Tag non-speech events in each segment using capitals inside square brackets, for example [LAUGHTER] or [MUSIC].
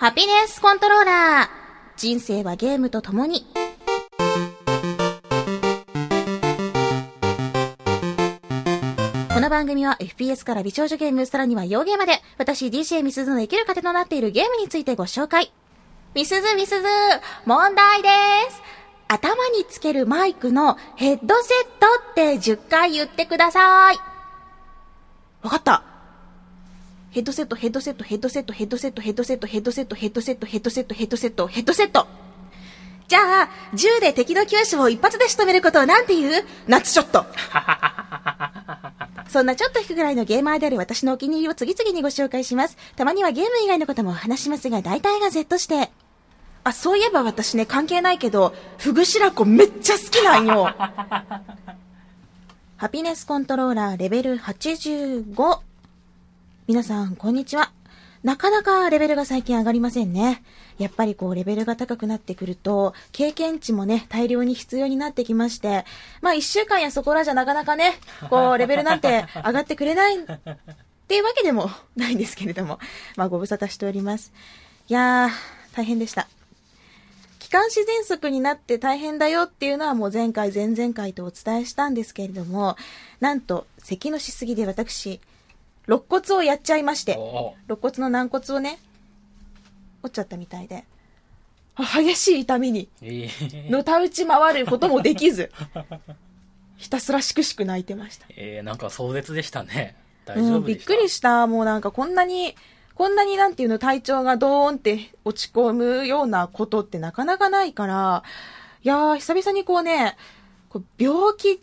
ハピネスコントローラー。人生はゲームと共に。この番組は FPS から美少女ゲーム、さらには洋ゲーまで、私 DJ ミスズの生きる糧となっているゲームについてご紹介。ミスズミスズ、問題です。頭につけるマイクのヘッドセットって10回言ってください。わかった。ヘッドセット、ヘッドセット、ヘッドセット、ヘッドセット、ヘッドセット、ヘッドセット、ヘッドセット、ヘッドセット、ヘッドセット、ヘッドセット。じゃあ、銃で敵の球種を一発で仕留めることをなんて言う？ナッツショット。[LAUGHS] そんなちょっと引くぐらいのゲーマーである私のお気に入りを次々にご紹介します。たまにはゲーム以外のこともお話しますが、大体が Z して。あ、そういえば私ね、関係ないけど、フグ白子めっちゃ好きなんよ。[LAUGHS] ハピネスコントローラーレベル85。皆さん、こんにちは。なかなかレベルが最近上がりませんね。やっぱりこう、レベルが高くなってくると、経験値もね、大量に必要になってきまして、まあ一週間やそこらじゃなかなかね、こう、レベルなんて上がってくれないっていうわけでもないんですけれども、まあご無沙汰しております。いやー、大変でした。気管支喘息になって大変だよっていうのはもう前回、前々回とお伝えしたんですけれども、なんと、咳のしすぎで私、肋骨をやっちゃいまして、お肋骨の軟骨をね、折っちゃったみたいで、あ激しい痛みに、えー、のたうち回ることもできず、[LAUGHS] ひたすらしくしく泣いてました。えー、なんか壮絶でしたね。大うん、びっ丈夫でした、くりした。もうなんかこんなに、こんなになんていうの体調がドーンって落ち込むようなことってなかなかないから、いやー、久々にこうね、こう病気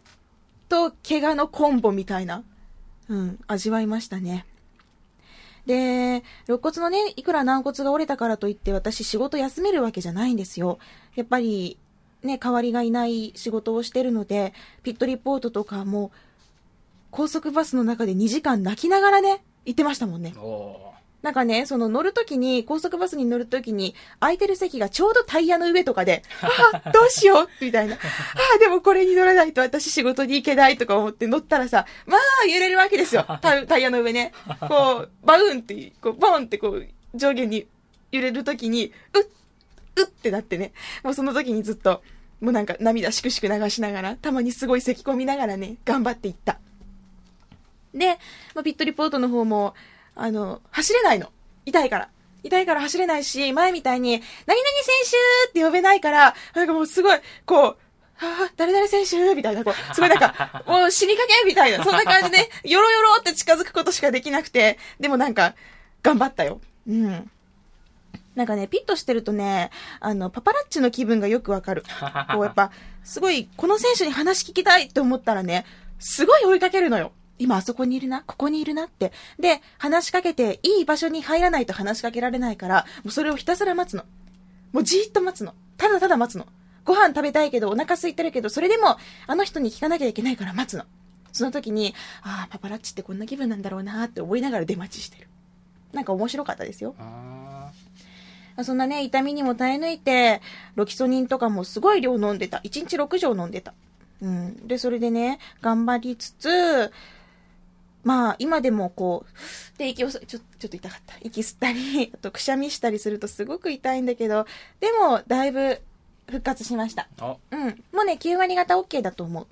と怪我のコンボみたいな、うん、味わいましたね。で、肋骨のね、いくら軟骨が折れたからといって私仕事休めるわけじゃないんですよ。やっぱり、ね、代わりがいない仕事をしてるので、ピットリポートとかも、高速バスの中で2時間泣きながらね、行ってましたもんね。なんかね、その乗るときに、高速バスに乗るときに、空いてる席がちょうどタイヤの上とかで、あ [LAUGHS] あ、どうしようみたいな。ああ、でもこれに乗らないと私仕事に行けないとか思って乗ったらさ、まあ揺れるわけですよ。[LAUGHS] タタイヤの上ね。こう、バウンって、こう、ボンってこう、上下に揺れるときに、うっ、うってなってね。もうその時にずっと、もうなんか涙しくしく流しながら、たまにすごい咳込みながらね、頑張っていった。で、まあ、ピットリポートの方も、あの、走れないの。痛いから。痛いから走れないし、前みたいに、何々選手って呼べないから、なんかもうすごい、こう、はあ、誰々選手みたいな、こう、すごいなんか、[LAUGHS] もう死にかけみたいな、そんな感じで、よろよろって近づくことしかできなくて、でもなんか、頑張ったよ。うん。なんかね、ピッとしてるとね、あの、パパラッチの気分がよくわかる。こうやっぱ、すごい、この選手に話聞きたいって思ったらね、すごい追いかけるのよ。今あそこにいるな、ここにいるなって。で、話しかけて、いい場所に入らないと話しかけられないから、もうそれをひたすら待つの。もうじーっと待つの。ただただ待つの。ご飯食べたいけど、お腹空いてるけど、それでも、あの人に聞かなきゃいけないから待つの。その時に、ああ、パパラッチってこんな気分なんだろうなって思いながら出待ちしてる。なんか面白かったですよ。あそんなね、痛みにも耐え抜いて、ロキソニンとかもすごい量飲んでた。1日6錠飲んでた。うん。で、それでね、頑張りつつ、まあ、今でもこう、で、息を吸、ちょ、ちょっと痛かった。息吸ったり、あとくしゃみしたりするとすごく痛いんだけど、でも、だいぶ復活しました。うん。もうね、9割方 OK だと思う。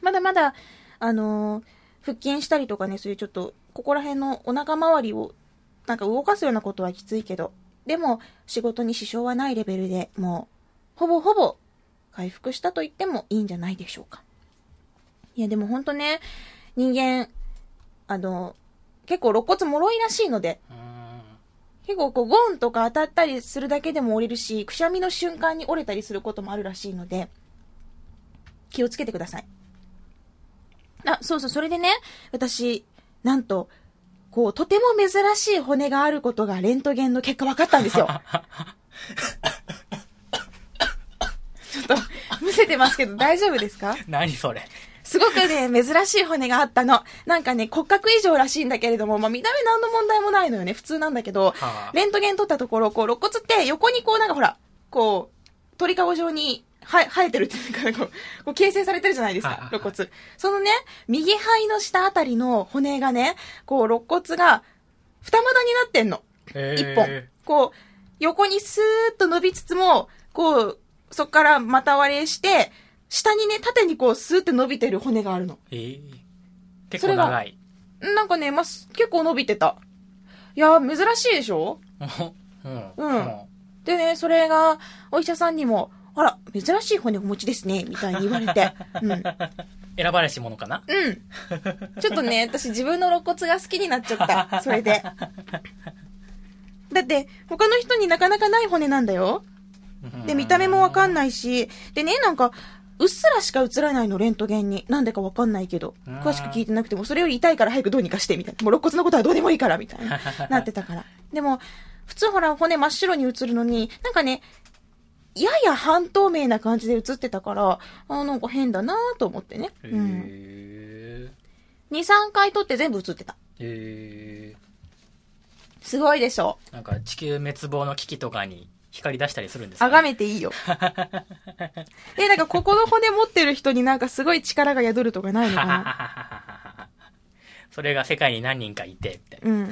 まだまだ、あのー腹筋したりとかね、そういうちょっと、ここら辺のお腹周りを、なんか動かすようなことはきついけど、でも、仕事に支障はないレベルでもう、ほぼほぼ、回復したと言ってもいいんじゃないでしょうか。いや、でもほんとね、人間、あの、結構肋骨脆いらしいので。結構こうゴンとか当たったりするだけでも折れるし、くしゃみの瞬間に折れたりすることもあるらしいので、気をつけてください。あ、そうそう、それでね、私、なんと、こう、とても珍しい骨があることがレントゲンの結果分かったんですよ。[LAUGHS] ちょっと、むせてますけど大丈夫ですか？何それ。すごくね、珍しい骨があったの。なんかね、骨格異常らしいんだけれども、まあ、見た目何の問題もないのよね。普通なんだけど、はあレントゲン撮ったところ、こう、肋骨って横にこう、なんかほら、こう、鳥かご状に、は、生えてるっていうか、こう、こう形成されてるじゃないですか肋骨。そのね、右肺の下あたりの骨がね、こう、肋骨が、二股になってんの。え一本。こう、横にスーッと伸びつつも、こう、そっから股割れして、下にね、縦にこう、スーって伸びてる骨があるの。えー、結構長い。なんかね、まあ、す結構伸びてた。いやー、珍しいでしょ？[LAUGHS] うん。うんでね、それが、お医者さんにも、あら、珍しい骨お持ちですね、みたいに言われて。[LAUGHS] うん。選ばれし者かな？うん。ちょっとね、[LAUGHS] 私自分の肋骨が好きになっちゃった。それで。だって、他の人になかなかない骨なんだよ。で、見た目もわかんないし、でね、なんか、うっすらしか映らないの、レントゲンに。なんでかわかんないけど。うん詳しく聞いてなくても、それより痛いから早くどうにかして、みたいな。もう肋骨のことはどうでもいいから、みたいな。[LAUGHS] なってたから。でも、普通ほら、骨真っ白に映るのに、なんかね、やや半透明な感じで映ってたから、あなんか変だなと思ってね。へうん。え2、3回撮って全部映ってた。へえすごいでしょ。なんか地球滅亡の危機とかに光り出したりするんですか、あがめていいよ。[LAUGHS] え、なんかここの骨持ってる人になんかすごい力が宿るとかないのかな？それが世界に何人かいて、みたいな。うん。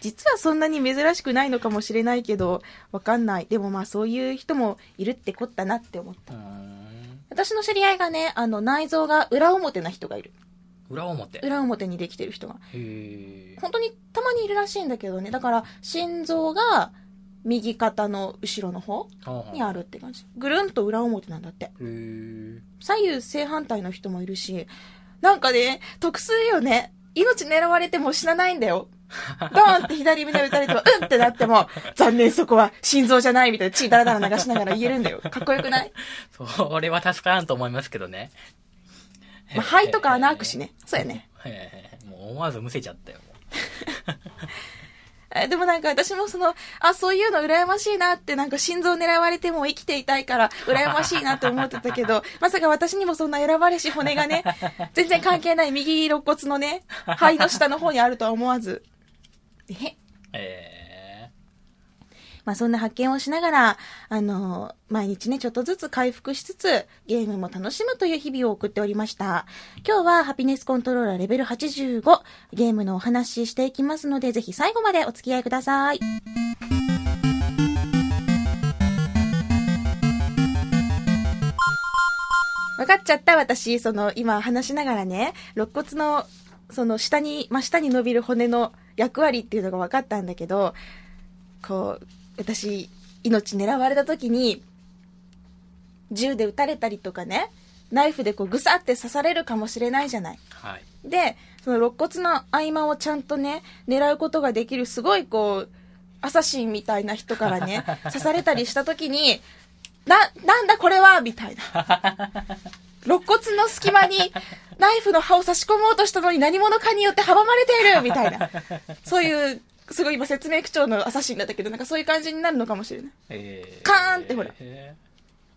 実はそんなに珍しくないのかもしれないけど、わかんない。でもまあそういう人もいるってこったなって思った。私の知り合いがね、あの内臓が裏表な人がいる。裏表？へ裏表にできてる人が。え。本当にたまにいるらしいんだけどね。だから心臓が右肩の後ろの方にあるって感じ。ぐるんと裏表なんだって。左右正反対の人もいるし、なんかね、特殊よね。命狙われても死なないんだよ。[LAUGHS] ドーンって左胸打たれても、うんってなっても、残念そこは心臓じゃないみたいな血だらだら流しながら言えるんだよ。かっこよくない、[LAUGHS] それは助からんと思いますけどね。まあ、肺とか穴開くしね。そうやね。もう思わずむせちゃったよ。[LAUGHS] もえでもなんか私もその、あ、そういうの羨ましいなって、なんか心臓狙われても生きていたいから、羨ましいなって思ってたけど、[LAUGHS] まさか私にもそんな選ばれし骨がね、[LAUGHS] 全然関係ない右肋骨のね、肺の下の方にあるとは思わず。え？うえまあそんな発見をしながら、あの毎日ね、ちょっとずつ回復しつつ、ゲームも楽しむという日々を送っておりました。今日はハピネスコントローラーレベル85、ゲームのお話ししていきますので、ぜひ最後までお付き合いください。分かっちゃった私、その、今話しながらね、肋骨の、その下に、真下に伸びる骨の役割っていうのが分かったんだけど、こう、私、命狙われた時に、銃で撃たれたりとかね、ナイフでこうぐさって刺されるかもしれないじゃない。ー。はい。で、その肋骨の合間をちゃんとね、狙うことができる、すごいこう、アサシンみたいな人からね、[LAUGHS] 刺されたりした時に、な、なんだこれは？みたいな。[LAUGHS] 肋骨の隙間にナイフの刃を差し込もうとしたのに何者かによって阻まれているみたいな。そういう、すごい今説明口調のアサシンだったけど、なんかそういう感じになるのかもしれない。えーカーンってほらへ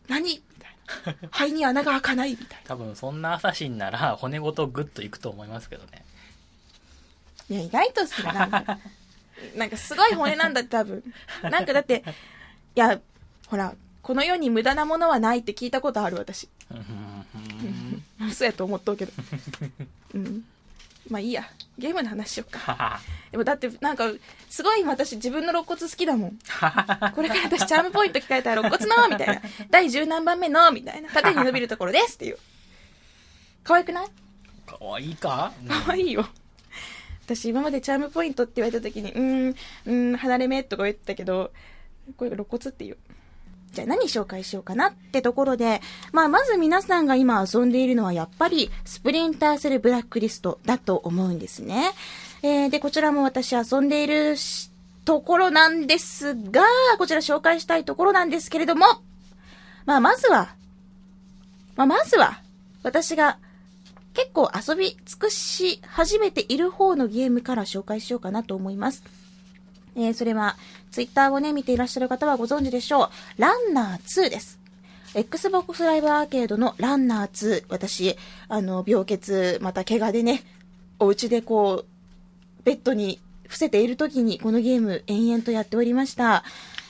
何？みたいな。肺に穴が開かないみたいー多分そんなアサシンなら骨ごとグッといくと思いますけどね。な。いや、意外と好きだなんか。[LAUGHS] なんかすごい骨なんだって多分。なんかだって、いや、ほら、この世に無駄なものはないって聞いたことある私。うやと思っとうけど。うん。まあいいや。ゲームの話しよっか。[LAUGHS] でもだってなんか、すごい今私自分の肋骨好きだもん。[LAUGHS] これから私チャームポイント聞かれたら肋骨のみたいな。[LAUGHS] 第十何番目のみたいな。縦に伸びるところですっていう。可愛くない？かわいいか可愛いよ。私今までチャームポイントって言われた時に、うーん、うーん、離れ目とか言ってたけど、これが肋骨っていう。じゃあ何紹介しようかなってところで、まあまず皆さんが今遊んでいるのはやっぱりスプリンターセルブラックリストだと思うんですね。えー、で、こちらも私遊んでいるところなんですが、こちら紹介したいところなんですけれども、まあまずは、まあまずは、私が結構遊び尽くし始めている方のゲームから紹介しようかなと思います。えー、それは、ツイッターをね、見ていらっしゃる方はご存知でしょう。ランナー2です。Xbox ライブアーケードのランナー2。私、あの、病欠、また怪我でね、お家でこう、ベッドに伏せている時に、このゲーム延々とやっておりました。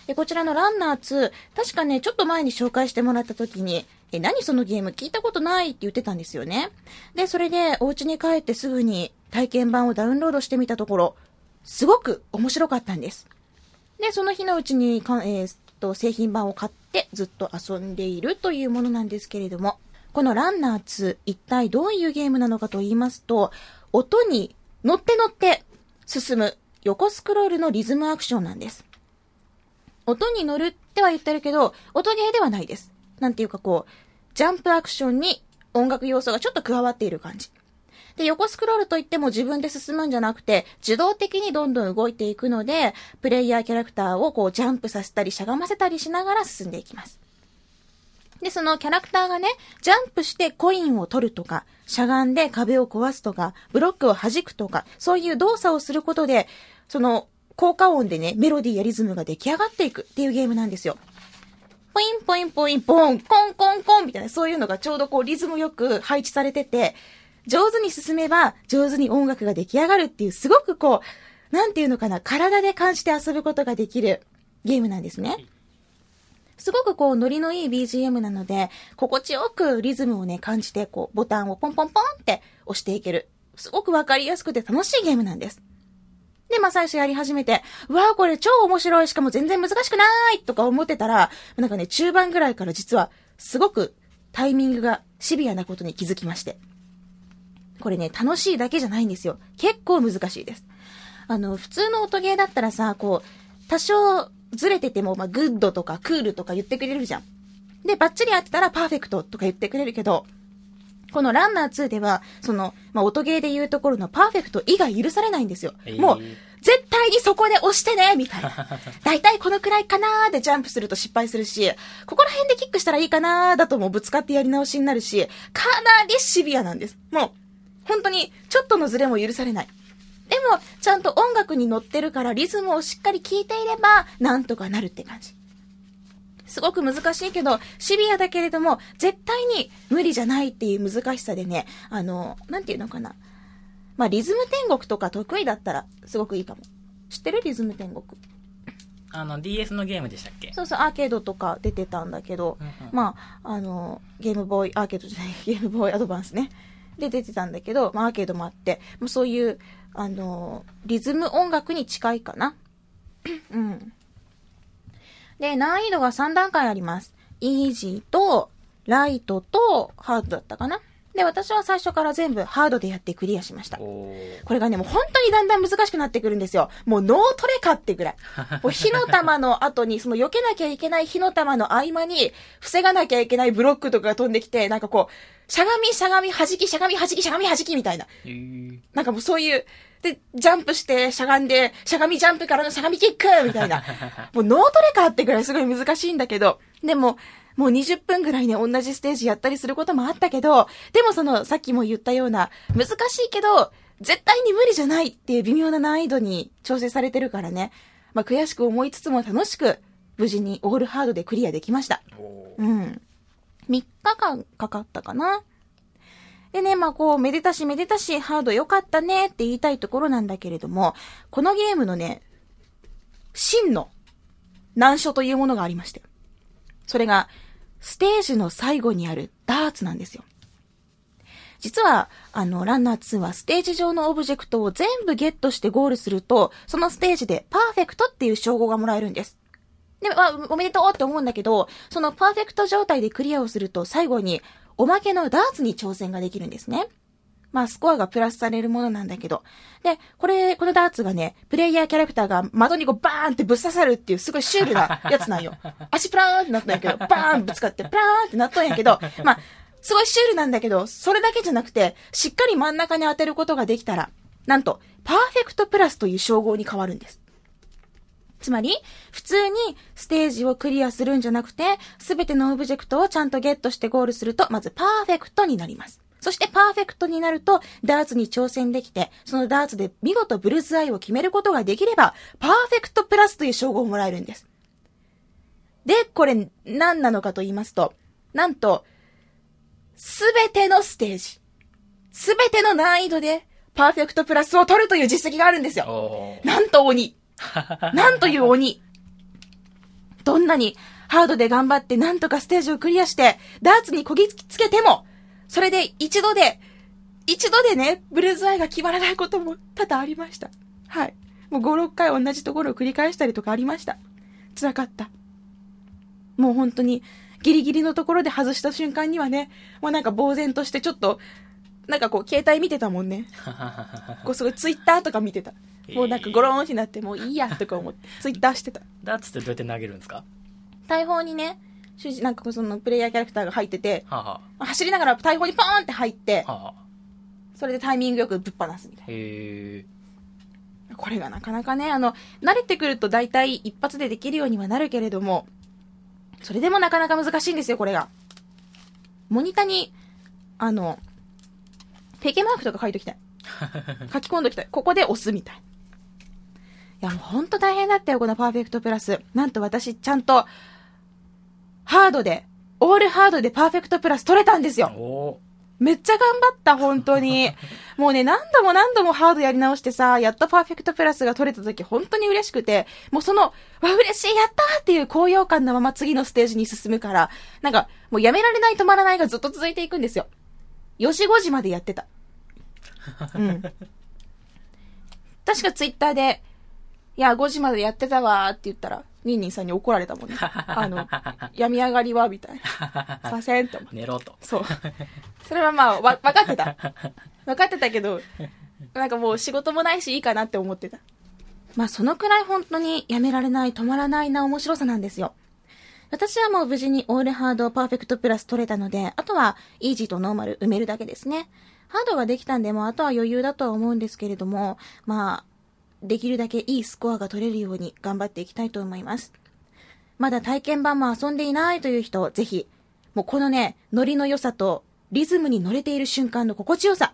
でこちらのランナー2、確かね、ちょっと前に紹介してもらった時に、え、何そのゲーム聞いたことない？って言ってたんですよね。で、それでお家に帰ってすぐに体験版をダウンロードしてみたところ、すごく面白かったんです。で、その日のうちにか、えーと、製品版を買ってずっと遊んでいるというものなんですけれども、このランナー2、一体どういうゲームなのかと言いますと、音に乗って乗って進む横スクロールのリズムアクションなんです。音に乗るっては言ってるけど、音ゲーではないです。なんていうかこう、ジャンプアクションに音楽要素がちょっと加わっている感じ。で、横スクロールといっても自分で進むんじゃなくて、自動的にどんどん動いていくので、プレイヤーキャラクターをこうジャンプさせたりしゃがませたりしながら進んでいきます。で、そのキャラクターがね、ジャンプしてコインを取るとか、しゃがんで壁を壊すとか、ブロックを弾くとか、そういう動作をすることで、その効果音でね、メロディーやリズムが出来上がっていくっていうゲームなんですよ。ポインポインポインポン、コンコンコンみたいな、そういうのがちょうどこうリズムよく配置されてて、上手に進めば上手に音楽が出来上がるっていう、すごくこう、なんていうのかな、体で感じて遊ぶことができるゲームなんですね。すごくこう、ノリのいい BGM なので、心地よくリズムをね、感じて、こう、ボタンをポンポンポンって押していける。すごくわかりやすくて楽しいゲームなんです。で、まあ最初やり始めて、うわーこれ超面白い、しかも全然難しくないとか思ってたら、なんかね、中盤ぐらいから実は、すごくタイミングがシビアなことに気づきまして。これね、楽しいだけじゃないんですよ。結構難しいです。あの、普通の音ゲーだったらさ、こう、多少ずれてても、まあ、グッドとかクールとか言ってくれるじゃん。で、バッチリ合ってたらパーフェクトとか言ってくれるけど、このランナー2では、その、まあ、音ゲーで言うところのパーフェクト以外許されないんですよ。えー、もう、絶対にそこで押してねみたいな。[LAUGHS] 大体このくらいかなーでジャンプすると失敗するし、ここら辺でキックしたらいいかなーだともうぶつかってやり直しになるし、かなりシビアなんです。もう、本当に、ちょっとのズレも許されない。でも、ちゃんと音楽に乗ってるからリズムをしっかり聴いていれば、なんとかなるって感じ。すごく難しいけど、シビアだけれども、絶対に無理じゃないっていう難しさでね、あの、なんていうのかな。まあ、リズム天国とか得意だったら、すごくいいかも。知ってるリズム天国？あの、DS のゲームでしたっけ？そうそう、アーケードとか出てたんだけど、うんうん、まあ、あの、ゲームボーイ、アーケードじゃない、ゲームボーイアドバンスね。で出てたんだけど、まあ、アーケードもあって、もうそういう、あの、リズム音楽に近いかな。[CLEARS THROAT] うん。で、難易度が3段階あります。イージーと、ライトと、ハードだったかな。で、私は最初から全部ハードでやってクリアしました。これがね、もう本当にだんだん難しくなってくるんですよ。もう脳トレかってぐらい。[LAUGHS] もう火の玉の後に、その避けなきゃいけない火の玉の合間に、防がなきゃいけないブロックとかが飛んできて、なんかこう、しゃがみしゃがみ弾きしゃがみ弾きしゃがみ弾きみたいな。なんかもうそういう、で、ジャンプして、しゃがんで、しゃがみジャンプからのしゃがみキックみたいな。[LAUGHS] もう脳トレかってぐらいすごい難しいんだけど、でも、もう20分ぐらいね、同じステージやったりすることもあったけど、でもその、さっきも言ったような、難しいけど、絶対に無理じゃないっていう微妙な難易度に調整されてるからね。まあ、悔しく思いつつも楽しく、無事にオールハードでクリアできました。うん。3日間かかったかな。でね、まあこう、めでたしめでたし、ハード良かったねって言いたいところなんだけれども、このゲームのね、真の難所というものがありまして。それが、ステージの最後にあるダーツなんですよ。実は、あの、ランナー2はステージ上のオブジェクトを全部ゲットしてゴールすると、そのステージでパーフェクトっていう称号がもらえるんです。で、まあ、おめでとうって思うんだけど、そのパーフェクト状態でクリアをすると最後におまけのダーツに挑戦ができるんですね。まあ、スコアがプラスされるものなんだけど。で、これ、このダーツがね、プレイヤーキャラクターが窓にこうバーンってぶっ刺さるっていうすごいシュールなやつなんよ。[LAUGHS] 足プラーンってなったんやけど、バーンぶつかってプラーンってなったんやけど、[LAUGHS] まあ、すごいシュールなんだけど、それだけじゃなくて、しっかり真ん中に当てることができたら、なんと、パーフェクトプラスという称号に変わるんです。つまり、普通にステージをクリアするんじゃなくて、すべてのオブジェクトをちゃんとゲットしてゴールすると、まずパーフェクトになります。そしてパーフェクトになると、ダーツに挑戦できて、そのダーツで見事ブルースアイを決めることができれば、パーフェクトプラスという称号をもらえるんです。で、これ何なのかと言いますと、なんと、すべてのステージ、すべての難易度で、パーフェクトプラスを取るという実績があるんですよ。なんと鬼。[LAUGHS] なんという鬼。どんなにハードで頑張ってなんとかステージをクリアして、ダーツにこぎつけても、それで一度で、一度でね、ブルーズアイが決まらないことも多々ありました。はい。もう5、6回同じところを繰り返したりとかありました。辛かった。もう本当に、ギリギリのところで外した瞬間にはね、もうなんか呆然としてちょっと、なんかこう、携帯見てたもんね。[LAUGHS] こう、すごいツイッターとか見てた。もうなんかゴローンってなって、もういいやとか思って、ツイッターしてた。だっつってどうやって投げるんですか？大砲にね、主人、なんかそのプレイヤーキャラクターが入ってて、はあ、は走りながら大砲にポーンって入ってあ、、はあ、はあ。それでタイミングよくぶっ放すみたい。な。これがなかなかね、あの、慣れてくると大体一発でできるようにはなるけれども、それでもなかなか難しいんですよ、これが。モニタに、あの、ペケマークとか書いときたい。[LAUGHS] 書き込んどきたい。ここで押すみたい。いや、もうほんと大変だったよ、このパーフェクトプラス。なんと私、ちゃんと、ハードで、オールハードでパーフェクトプラス取れたんですよ。おめっちゃ頑張った、本当に。[LAUGHS] もうね、何度も何度もハードやり直してさ、やっとパーフェクトプラスが取れた時、本当に嬉しくて、もうその、わ、嬉しい、やったーっていう高揚感のまま次のステージに進むから、なんか、もうやめられない止まらないがずっと続いていくんですよ。4時5時までやってた。うん。[LAUGHS] 確かツイッターで、いや、5時までやってたわーって言ったら、ニンニンさんに怒られたもんね。[LAUGHS] あの、病み上がりはみたいな。[LAUGHS] させんって思って。寝ろと。そう。それはまあ、わ、分かってた。[LAUGHS] 分かってたけど、なんかもう仕事もないしいいかなって思ってた。まあ、そのくらい本当にやめられない、止まらないな面白さなんですよ。私はもう無事にオールハードパーフェクトプラス取れたので、あとはイージーとノーマル埋めるだけですね。ハードができたんで、もうあとは余裕だとは思うんですけれども、まあ、できるだけいいスコアが取れるように頑張っていきたいと思います。まだ体験版も遊んでいないという人、ぜひ、もうこのね、ノリの良さと、リズムに乗れている瞬間の心地よさ。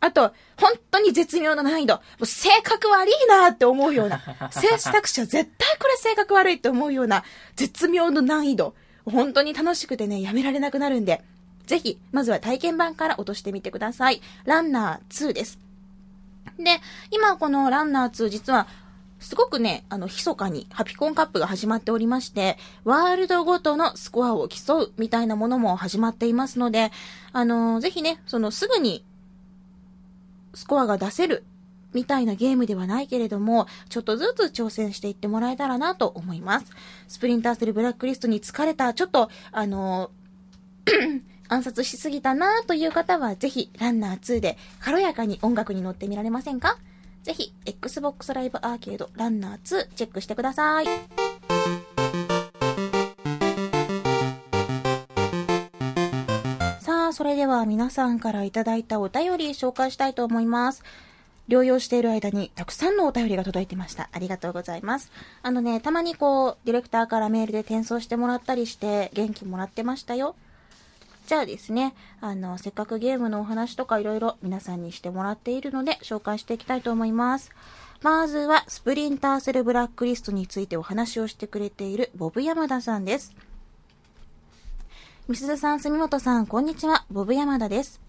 あと、本当に絶妙な難易度。もう性格悪いなって思うような。制作者絶対これ性格悪いって思うような絶妙の難易度。本当に楽しくてね、やめられなくなるんで、ぜひ、まずは体験版から落としてみてください。ランナー2です。で、今このランナー2実は、すごくね、あの、密かにハピコンカップが始まっておりまして、ワールドごとのスコアを競うみたいなものも始まっていますので、あの、ぜひね、そのすぐにスコアが出せるみたいなゲームではないけれども、ちょっとずつ挑戦していってもらえたらなと思います。スプリンターセルブラックリストに疲れた、ちょっと、あの、暗殺しすぎたなという方は、ぜひ、ランナー2で軽やかに音楽に乗ってみられませんか？ぜひ、Xbox Live Arcade ランナー2チェックしてください。さあ、それでは皆さんからいただいたお便り紹介したいと思います。療養している間にたくさんのお便りが届いてました。ありがとうございます。あのね、たまにこう、ディレクターからメールで転送してもらったりして、元気もらってましたよ。じゃあですね、あの、せっかくゲームのお話とかいろいろ皆さんにしてもらっているので、紹介していきたいと思います。まずは、スプリンターセルブラックリストについてお話をしてくれているボブ山田さんです。みすずさん、住本さん、こんにちは。ボブ山田です。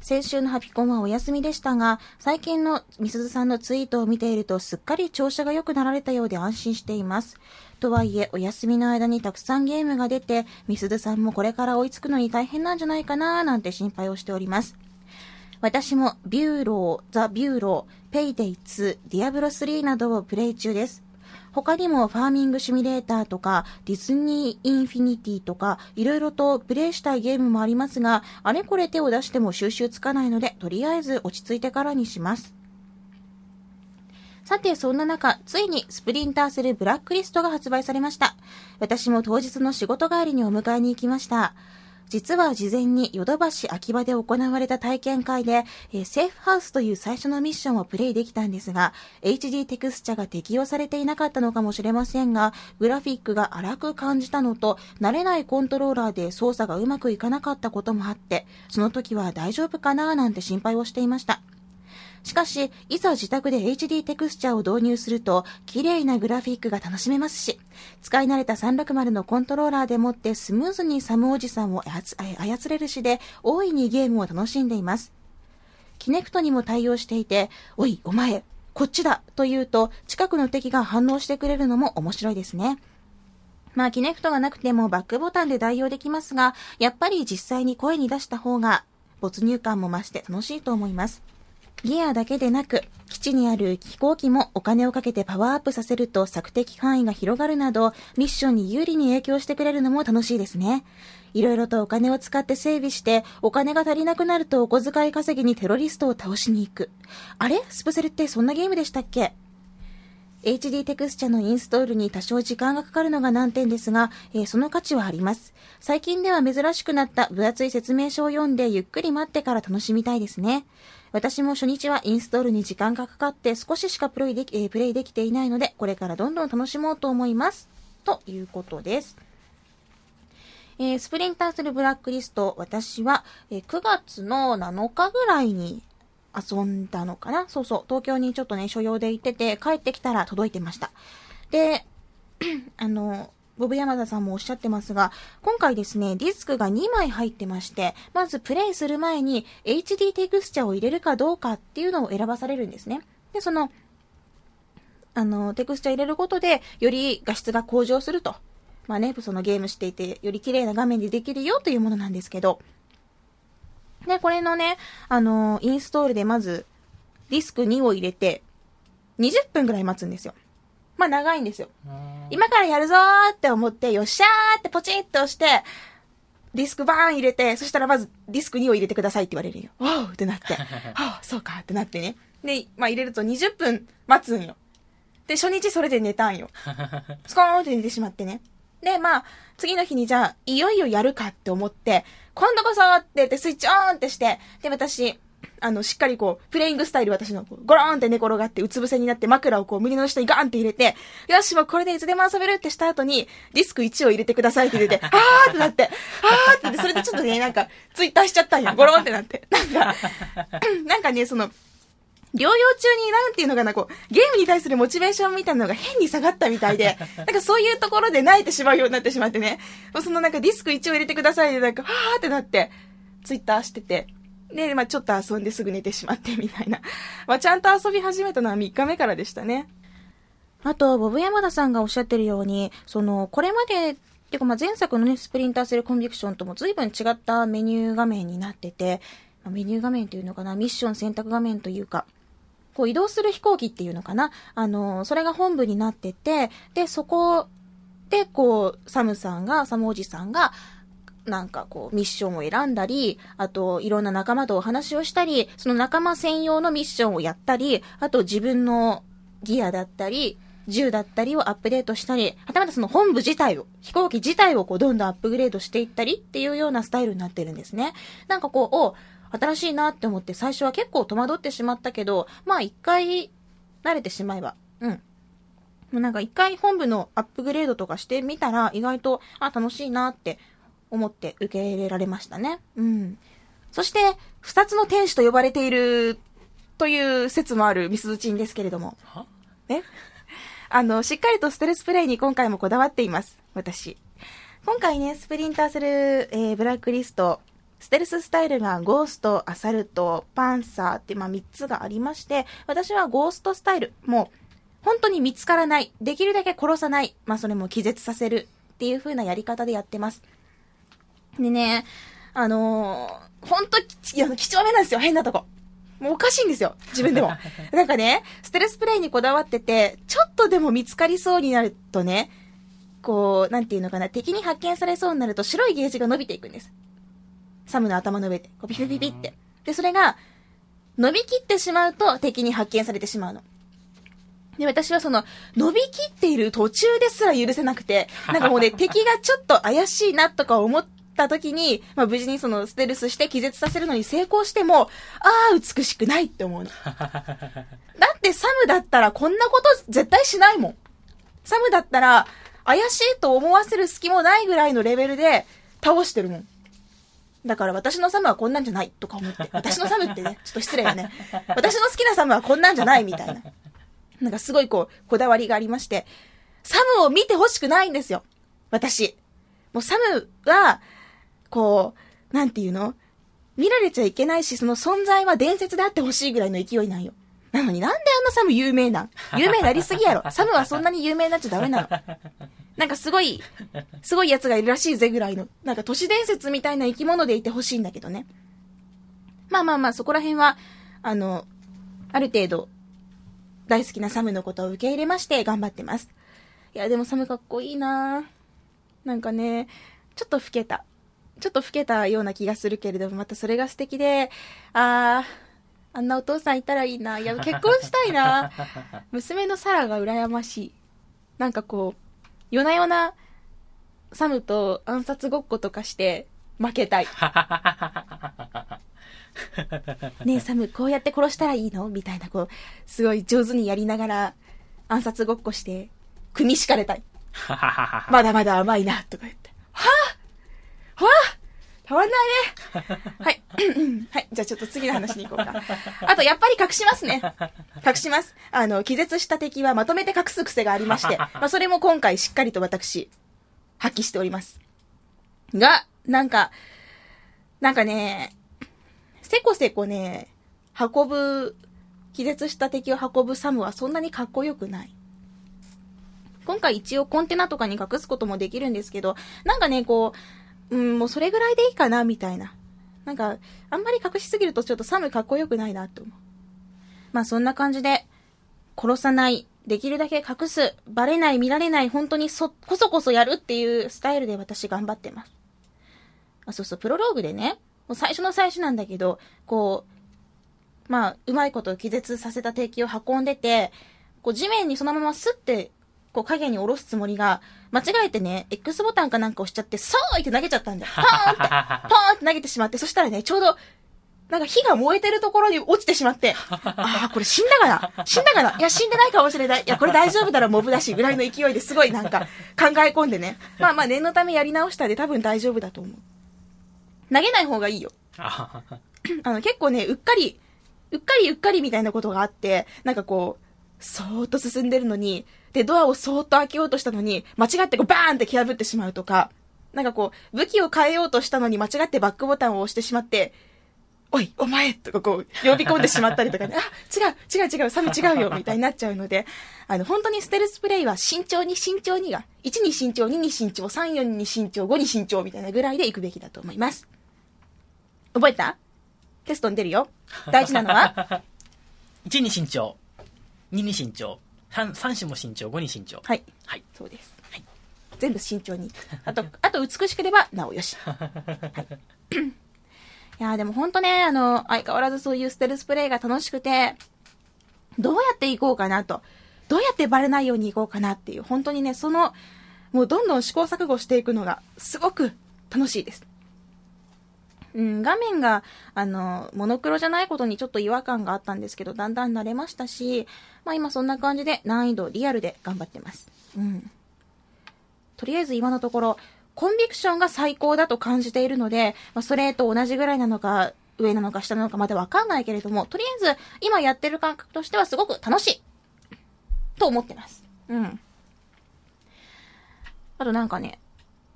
先週のハピコンはお休みでしたが、最近のみすずさんのツイートを見ているとすっかり調子が良くなられたようで安心しています。とはいえ、お休みの間にたくさんゲームが出て、みすずさんもこれから追いつくのに大変なんじゃないかななんて心配をしております。私もビューロー、ザ・ビューロー、ペイデイ2、ディアブロ3などをプレイ中です。他にもファーミングシミュレーターとかディズニーインフィニティとかいろいろとプレイしたいゲームもありますが、あれこれ手を出しても収拾つかないので、とりあえず落ち着いてからにします。さて、そんな中、ついにスプリンターセルブラックリストが発売されました。私も当日の仕事帰りにお迎えに行きました。実は事前にヨドバシ秋葉で行われた体験会で、えーセーフハウスという最初のミッションをプレイできたんですが、HD テクスチャが適用されていなかったのかもしれませんが、グラフィックが荒く感じたのと、慣れないコントローラーで操作がうまくいかなかったこともあって、その時は大丈夫かななんて心配をしていました。しかし、いざ自宅で HD テクスチャを導入すると、綺麗なグラフィックが楽しめますし、使い慣れた360のコントローラーでもってスムーズにサムおじさんを操れるしで、大いにゲームを楽しんでいます。キネクトにも対応していて、おい、お前、こっちだと言うと、近くの敵が反応してくれるのも面白いですね。まあ、キネクトがなくてもバックボタンで代用できますが、やっぱり実際に声に出した方が、没入感も増して楽しいと思います。ギアだけでなく、基地にある飛行機もお金をかけてパワーアップさせると索敵範囲が広がるなど、ミッションに有利に影響してくれるのも楽しいですね。いろいろとお金を使って整備して、お金が足りなくなるとお小遣い稼ぎにテロリストを倒しに行く。あれ？スプセルってそんなゲームでしたっけ？HD テクスチャのインストールに多少時間がかかるのが難点ですが、えー、その価値はあります。最近では珍しくなった分厚い説明書を読んでゆっくり待ってから楽しみたいですね。私も初日はインストールに時間がかかって少ししかプレイでき,、えー、プレイできていないので、これからどんどん楽しもうと思います。ということです。えー、スプリンターするブラックリスト、私は、えー、9月の7日ぐらいに遊んだのかなそうそう。東京にちょっとね、所用で行ってて、帰ってきたら届いてました。で、[CLEARS THROAT] あの、ボブ山田さんもおっしゃってますが、今回ですね、ディスクが2枚入ってまして、まずプレイする前に HD テクスチャを入れるかどうかっていうのを選ばされるんですね。で、その、あの、テクスチャ入れることで、より画質が向上すると。まあね、そのゲームしていて、より綺麗な画面でできるよというものなんですけど、で、これのね、あの、インストールでまず、ディスク2を入れて、20分ぐらい待つんですよ。まあ長いんですよ。今からやるぞーって思って、よっしゃーってポチッと押して、ディスクバーン入れて、そしたらまずディスク2を入れてくださいって言われるよ。おうってなって、は [LAUGHS] あ、そうかってなってね。で、まあ入れると20分待つんよ。で、初日それで寝たんよ。[LAUGHS] スコーンって寝てしまってね。で、まあ、次の日にじゃあ、いよいよやるかって思って、今度こそって言ってスイッチオンってして、で、私、あの、しっかりこう、プレイングスタイル私の、ゴローンって寝転がって、うつ伏せになって枕をこう、胸の下にガーンって入れて、よし、もうこれでいつでも遊べるってした後に、ディスク1を入れてくださいって言って、[LAUGHS] あーってなって、あーって言って、それでちょっとね、なんか、ツイッターしちゃったんや。[LAUGHS] ゴローンってなって。なんか、なんかね、その、療養中になんていうのかな、こう、ゲームに対するモチベーションみたいなのが変に下がったみたいで、[LAUGHS] なんかそういうところで泣いてしまうようになってしまってね、そのなんかディスク1を入れてくださいで、なんか、はーってなって、ツイッターしてて、で、まあちょっと遊んですぐ寝てしまってみたいな。[LAUGHS] まあちゃんと遊び始めたのは3日目からでしたね。あと、ボブ山田さんがおっしゃってるように、その、これまで、てかまあ前作のね、スプリンターセルコンビクションとも随分違ったメニュー画面になってて、メニュー画面っていうのかな、ミッション選択画面というか、こう移動する飛行機っていうのかなあの、それが本部になってて、で、そこで、こう、サムさんが、サムおじさんが、なんかこう、ミッションを選んだり、あと、いろんな仲間とお話をしたり、その仲間専用のミッションをやったり、あと自分のギアだったり、銃だったりをアップデートしたり、はたまたその本部自体を、飛行機自体をこう、どんどんアップグレードしていったりっていうようなスタイルになってるんですね。なんかこう、お新しいなって思って最初は結構戸惑ってしまったけど、まあ一回慣れてしまえば、うん。もうなんか一回本部のアップグレードとかしてみたら意外と、あ、楽しいなって思って受け入れられましたね。うん。そして、二つの天使と呼ばれているという説もあるミスズチンですけれども。えあの、しっかりとステルスプレイに今回もこだわっています。私。今回ね、スプリンターする、えー、ブラックリスト、ステルススタイルがゴースト、アサルト、パンサーってまあ3つがありまして、私はゴーストスタイル、もう本当に見つからない、できるだけ殺さない、まあそれも気絶させるっていう風なやり方でやってます。でね、あのー、本当いや、貴重めなんですよ、変なとこ。もうおかしいんですよ、自分でも。[LAUGHS] なんかね、ステルスプレイにこだわってて、ちょっとでも見つかりそうになるとね、こう、なんていうのかな、敵に発見されそうになると白いゲージが伸びていくんです。サムの頭の上で、こうピピピピって。で、それが、伸びきってしまうと敵に発見されてしまうの。で、私はその、伸びきっている途中ですら許せなくて、なんかもうね、[LAUGHS] 敵がちょっと怪しいなとか思った時に、まあ無事にそのステルスして気絶させるのに成功しても、ああ、美しくないって思うの。[LAUGHS] だってサムだったらこんなこと絶対しないもん。サムだったら、怪しいと思わせる隙もないぐらいのレベルで倒してるもん。だから私のサムはこんなんじゃないとか思って。私のサムってね、[LAUGHS] ちょっと失礼よね。私の好きなサムはこんなんじゃないみたいな。なんかすごいこう、こだわりがありまして、サムを見てほしくないんですよ。私。もうサムは、こう、なんていうの？見られちゃいけないし、その存在は伝説であってほしいぐらいの勢いなんよ。なのになんであんなサム有名なん？有名なりすぎやろ。[LAUGHS] サムはそんなに有名になっちゃダメなの？なんかすごい、すごい奴がいるらしいぜぐらいの、なんか都市伝説みたいな生き物でいてほしいんだけどね。まあまあまあ、そこら辺は、あの、ある程度、大好きなサムのことを受け入れまして頑張ってます。いや、でもサムかっこいいななんかね、ちょっと老けた。ちょっと老けたような気がするけれども、またそれが素敵で、あー、あんなお父さんいたらいいな。いや、[LAUGHS] 結婚したいな。娘のサラが羨ましい。なんかこう、夜な夜な、サムと暗殺ごっことかして、負けたい。[LAUGHS] ねえ、サム、こうやって殺したらいいの？みたいな、こう、すごい上手にやりながら、暗殺ごっこして、組み敷かれたい。[LAUGHS] まだまだ甘いな、とか言って。はぁはぁたまんないね。[LAUGHS] はい。[CLEARS THROAT] はい。じゃあちょっと次の話に行こうか。あと、やっぱり隠しますね。[LAUGHS] 隠します。あの、気絶した敵はまとめて隠す癖がありまして、[LAUGHS] まあ、それも今回しっかりと私、発揮しております。が、なんか、なんかね、せこせこね、運ぶ、気絶した敵を運ぶサムはそんなにかっこよくない。今回一応コンテナとかに隠すこともできるんですけど、なんかね、こう、うん、もうそれぐらいでいいかな、みたいな。なんか、あんまり隠しすぎるとちょっとサムかっこよくないなって思う。まあそんな感じで、殺さない、できるだけ隠す、バレない、見られない、本当にそ、こそこそやるっていうスタイルで私頑張ってます。あ、そうそう、プロローグでね、もう最初の最初なんだけど、こう、まあ、うまいこと気絶させた敵を運んでて、こう地面にそのままスッて、こう影に下ろすつもりが、間違えてね、X ボタンかなんか押しちゃって、そーいって投げちゃったんだよ。パーンって、パーンって投げてしまって、そしたらね、ちょうど、なんか火が燃えてるところに落ちてしまって、[LAUGHS] ああ、これ死んだかな？死んだかな？いや、死んでないかもしれない。いや、これ大丈夫だろ、モブだし、ぐらいの勢いですごいなんか考え込んでね。まあまあ念のためやり直したで多分大丈夫だと思う。投げない方がいいよ。あの、結構ね、うっかり、うっかりうっかりみたいなことがあって、なんかこう、そーっと進んでるのに、で、ドアをそーっと開けようとしたのに、間違ってこうバーンって蹴破ってしまうとか、なんかこう、武器を変えようとしたのに間違ってバックボタンを押してしまって、おい、お前とかこう、呼び込んでしまったりとかね、あ、違う、違う違う、サム違うよ、みたいになっちゃうので、あの、本当にステルスプレイは慎重に慎重にが、1に慎重、2に慎重、3、4に慎重、5に慎重みたいなぐらいで行くべきだと思います。覚えた？テストに出るよ。大事なのは？[LAUGHS] 1に慎重、2に慎重、3, 3種も慎重、5に慎重。はい。はい。そうです。はい。全部慎重に。[LAUGHS] あと、あと美しければ、なおよし。はい。いやーでもほんとね、あの、相変わらずそういうステルスプレイが楽しくて、どうやっていこうかなと。どうやってバレないようにいこうかなっていう、本当にね、その、もうどんどん試行錯誤していくのが、すごく楽しいです。うん、画面が、あの、モノクロじゃないことにちょっと違和感があったんですけど、だんだん慣れましたし、まあ今そんな感じで難易度リアルで頑張ってます。うん。とりあえず今のところ、コンビクションが最高だと感じているので、まあそれと同じぐらいなのか、上なのか下なのかまだわかんないけれども、とりあえず今やってる感覚としてはすごく楽しいと思ってます。うん。あとなんかね、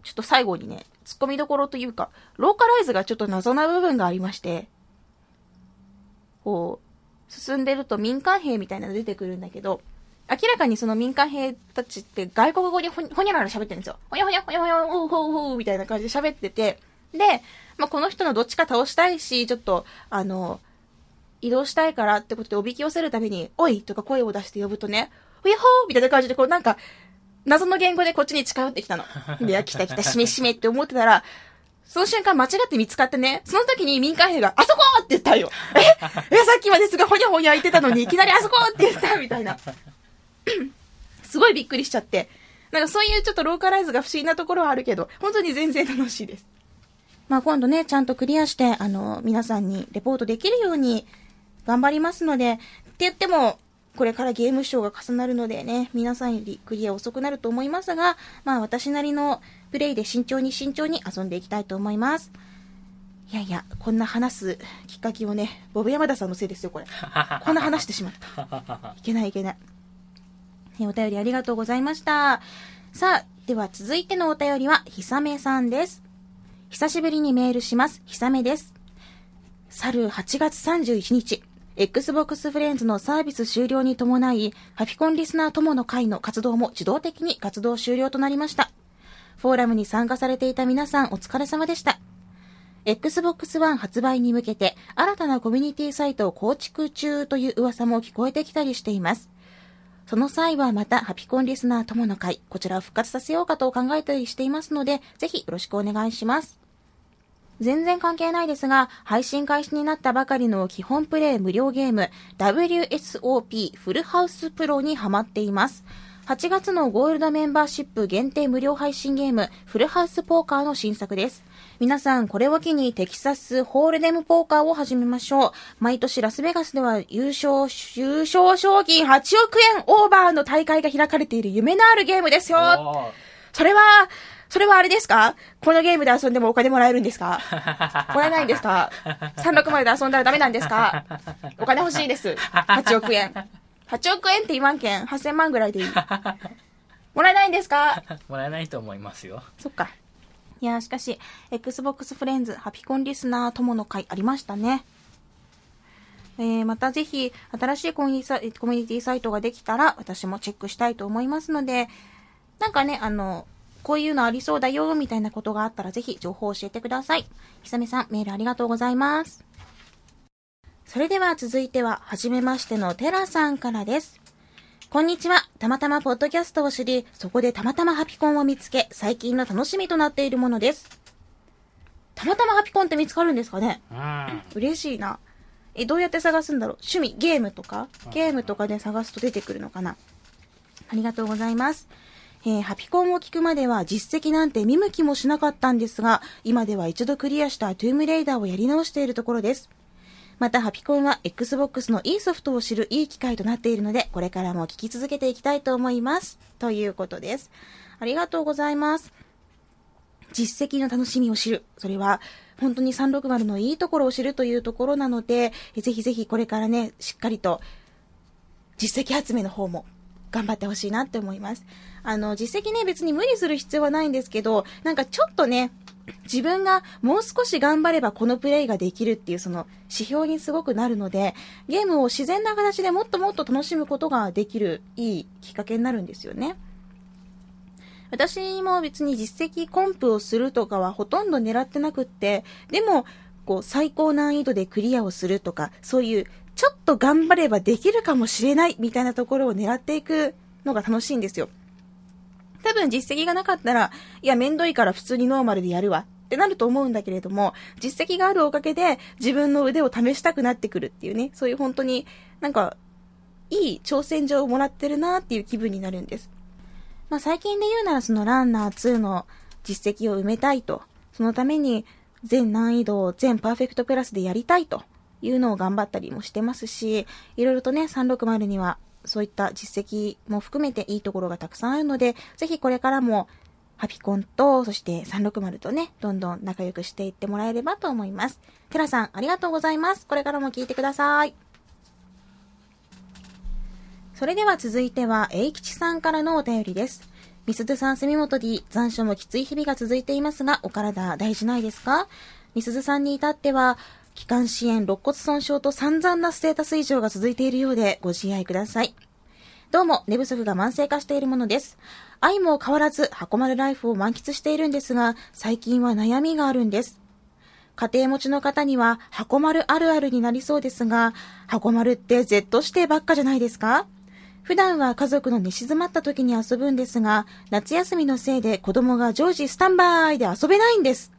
ちょっと最後にね、突っ込みどころというか、ローカライズがちょっと謎な部分がありまして、こう、進んでると民間兵みたいなの出てくるんだけど、明らかにその民間兵たちって外国語でほにほにゃらら喋ってるんですよ。ほにゃほにゃほにゃほにゃ、おうほうほうみたいな感じで喋ってて、で、まあ、この人のどっちか倒したいし、ちょっと、あの、移動したいからってことでおびき寄せるために、おいとか声を出して呼ぶとね、ほやほーみたいな感じで、こうなんか、謎の言語でこっちに近寄ってきたの。[LAUGHS] で、いや、来た来た、しめしめって思ってたら、その瞬間間違って見つかってね、その時に民間兵が、あそこって言ったよ。え？[LAUGHS] え、さっきまですごいほにゃほにゃ言ってたのに、いきなりあそこって言ったみたいな。[COUGHS] すごいびっくりしちゃって。なんかそういうちょっとローカライズが不思議なところはあるけど、本当に全然楽しいです。まあ今度ね、ちゃんとクリアして、あの、皆さんにレポートできるように頑張りますので、って言っても、これからゲームショーが重なるのでね、皆さんよりクリア遅くなると思いますが、まあ私なりのプレイで慎重に慎重に遊んでいきたいと思います。いやいや、こんな話すきっかけをね、ボブ山田さんのせいですよ、これ。[LAUGHS] こんな話してしまった。いけないいけない。ねお便りありがとうございました。さあ、では続いてのお便りは、ひさめさんです。久しぶりにメールします。ひさめです。去る8月31日、Xbox フレンズのサービス終了に伴い、ハピコンリスナー友の会の活動も自動的に活動終了となりました。フォーラムに参加されていた皆さんお疲れ様でした。Xbox One 発売に向けて新たなコミュニティサイトを構築中という噂も聞こえてきたりしています。その際はまたハピコンリスナー友の会、こちらを復活させようかと考えたりしていますので、ぜひよろしくお願いします。全然関係ないですが、配信開始になったばかりの基本プレイ無料ゲーム WSOP フルハウスプロにハマっています。8月のゴールドメンバーシップ限定無料配信ゲームフルハウスポーカーの新作です。皆さんこれを機にテキサスホールデムポーカーを始めましょう。毎年ラスベガスでは優勝、優勝賞金8億円オーバーの大会が開かれている夢のあるゲームですよ。おそれは、それはあれですか？このゲームで遊んでもお金もらえるんですか？[LAUGHS] もらえないんですか ?360 で遊んだらダメなんですか？[LAUGHS] お金欲しいです。8億円。8億円って言わんけん。8000万ぐらいでいい。[LAUGHS] もらえないんですか？ーもらえないと思いますよ。そっか。いや、しかし、Xbox フレンズ、ハピコンリスナー友の会ありましたね。えー、またぜひ、新しいコミュニティサイトができたら、私もチェックしたいと思いますので、なんかね、あの、こういうのありそうだよ、みたいなことがあったら、ぜひ情報を教えてください。ひさめさん、メールありがとうございます。それでは続いては、はじめましてのテラさんからです。こんにちは。たまたまポッドキャストを知り、そこでたまたまハピコンを見つけ、最近の楽しみとなっているものです。たまたまハピコンって見つかるんですかね？うん。嬉しいな。え、どうやって探すんだろう？趣味、ゲームとか？ゲームとかで探すと出てくるのかな？ありがとうございます。えーハピコンを聞くまでは実績なんて見向きもしなかったんですが、今では一度クリアしたトゥームレイダーをやり直しているところです。また、ハピコンは Xbox のいいソフトを知るいい機会となっているので、これからも聞き続けていきたいと思います。ということです。ありがとうございます。実績の楽しみを知る。それは、本当に360のいいところを知るというところなので、ぜひぜひこれからね、しっかりと、実績集めの方も頑張ってほしいなって思います。あの、実績ね、別に無理する必要はないんですけど、なんかちょっとね、自分がもう少し頑張ればこのプレイができるっていうその指標にすごくなるので、ゲームを自然な形でもっともっと楽しむことができるいいきっかけになるんですよね。私も別に実績コンプをするとかはほとんど狙ってなくって、でも、こう、最高難易度でクリアをするとか、そういう、ちょっと頑張ればできるかもしれないみたいなところを狙っていくのが楽しいんですよ。多分実績がなかったら、いや、めんどいから普通にノーマルでやるわってなると思うんだけれども、実績があるおかげで自分の腕を試したくなってくるっていうね、そういう本当になんか、いい挑戦状をもらってるなっていう気分になるんです。まあ最近で言うならそのランナー2の実績を埋めたいと、そのために全難易度を全パーフェクトクラスでやりたいというのを頑張ったりもしてますし、いろいろとね、360にはそういった実績も含めていいところがたくさんあるので、ぜひこれからもハピコンと、そして360とね、どんどん仲良くしていってもらえればと思います。テラさん、ありがとうございます。これからも聞いてください。それでは続いては、英吉さんからのお便りです。みすずさん、住本 D、残暑もきつい日々が続いていますが、お体大事ないですか？みすずさんに至っては、気管支炎、肋骨損傷と散々なステータス異常が続いているようで、ご自愛ください。どうも、寝不足が慢性化しているものです。愛も変わらず、箱丸ライフを満喫しているんですが、最近は悩みがあるんです。家庭持ちの方には、箱丸あるあるになりそうですが、箱丸って Z 指定ばっかじゃないですか？普段は家族の寝静まった時に遊ぶんですが、夏休みのせいで子供が常時スタンバイで遊べないんです。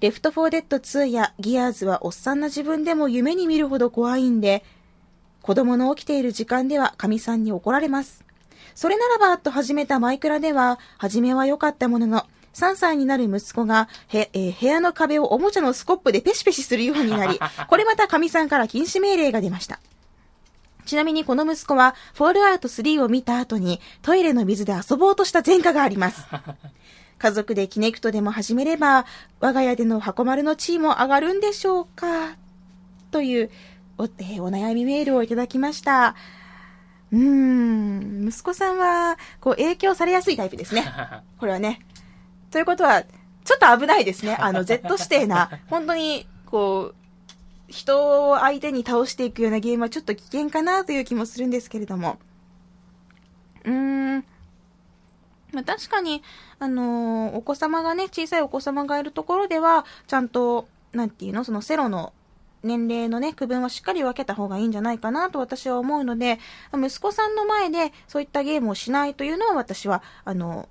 レフトフォーデッド2やギアーズはおっさんな自分でも夢に見るほど怖いんで、子供の起きている時間ではカミさんに怒られます。それならばと始めたマイクラでは、初めは良かったものの、3歳になる息子がへ、えー部屋の壁をおもちゃのスコップでペシペシするようになり、[LAUGHS] これまた神さんから禁止命令が出ました。ちなみにこの息子は、フォールアウト3を見た後に、トイレの水で遊ぼうとした前科があります。家族でキネクトでも始めれば、我が家での箱丸の地位も上がるんでしょうか？というお,、えーお悩みメールをいただきました。うーん、息子さんは、こう、影響されやすいタイプですね。[LAUGHS] これはね。ということは、ちょっと危ないですね。[LAUGHS] あの、Z 指定な、本当に、こう、人を相手に倒していくようなゲームはちょっと危険かなという気もするんですけれども。うーん。まあ、確かに、あのーお子様がね、小さいお子様がいるところでは、ちゃんと、なんていうのそのセロの年齢のね、区分はしっかり分けた方がいいんじゃないかなと私は思うので、息子さんの前でそういったゲームをしないというのは私は、あの、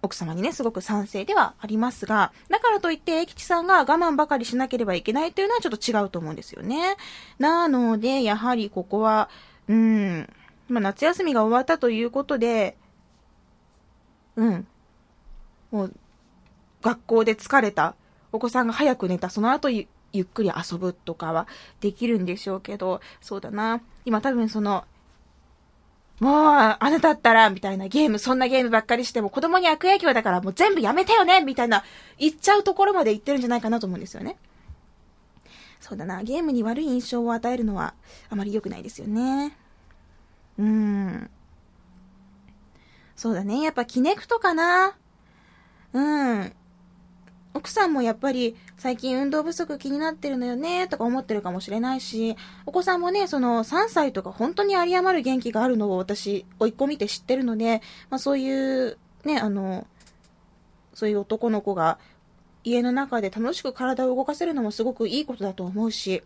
奥様にね、すごく賛成ではありますが、だからといって、英吉さんが我慢ばかりしなければいけないというのはちょっと違うと思うんですよね。なので、やはりここは、うん、まあ、夏休みが終わったということで、うん、もう、学校で疲れた、お子さんが早く寝た、その後ゆっくり遊ぶとかはできるんでしょうけど、そうだな。今多分その、もう、あなたったら、みたいなゲーム、そんなゲームばっかりしても子供に悪影響だからもう全部やめてよねみたいな、言っちゃうところまで言ってるんじゃないかなと思うんですよね。そうだな、ゲームに悪い印象を与えるのはあまり良くないですよね。うーん。そうだね、やっぱキネクトかな。うん。奥さんもやっぱり最近運動不足気になってるのよねとか思ってるかもしれないし、お子さんもね、その3歳とか本当に有り余る元気があるのを私、甥っ子見て知ってるので、まあそういうね、あの、そういう男の子が家の中で楽しく体を動かせるのもすごくいいことだと思うし、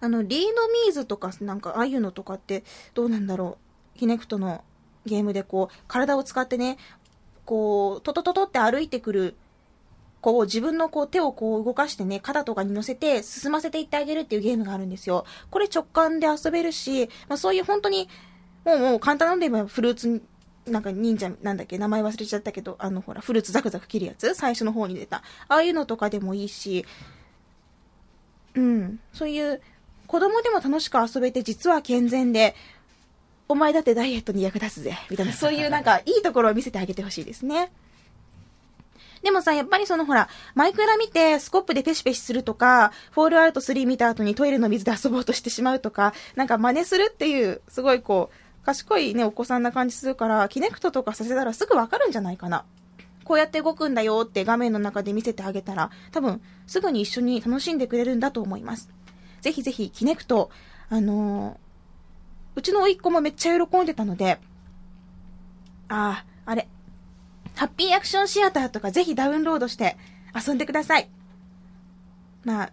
あの、リードミーズとかなんかああいうのとかってどうなんだろう。ヒネクトのゲームでこう、体を使ってね、こう、トトトトって歩いてくるこう自分のこう手をこう動かしてね、肩とかに乗せて進ませていってあげるっていうゲームがあるんですよ。これ直感で遊べるし、まあそういう本当に、もうもう簡単なんで言えばフルーツ、なんか忍者なんだっけ、名前忘れちゃったけど、あのほら、フルーツザクザク切るやつ最初の方に出た。ああいうのとかでもいいし、うん、そういう子供でも楽しく遊べて実は健全で、お前だってダイエットに役立つぜ、みたいな、そういうなんかいいところを見せてあげてほしいですね。でもさ、やっぱりそのほら、マイクラ見てスコップでペシペシするとか、フォールアウト3見た後にトイレの水で遊ぼうとしてしまうとか、なんか真似するっていう、すごいこう、賢いね、お子さんな感じするから、キネクトとかさせたらすぐわかるんじゃないかな。こうやって動くんだよって画面の中で見せてあげたら、多分、すぐに一緒に楽しんでくれるんだと思います。ぜひぜひ、キネクト、あのー、うちの甥っ子もめっちゃ喜んでたので、ああ、あれ、ハッピーアクションシアターとかぜひダウンロードして遊んでください。まあ、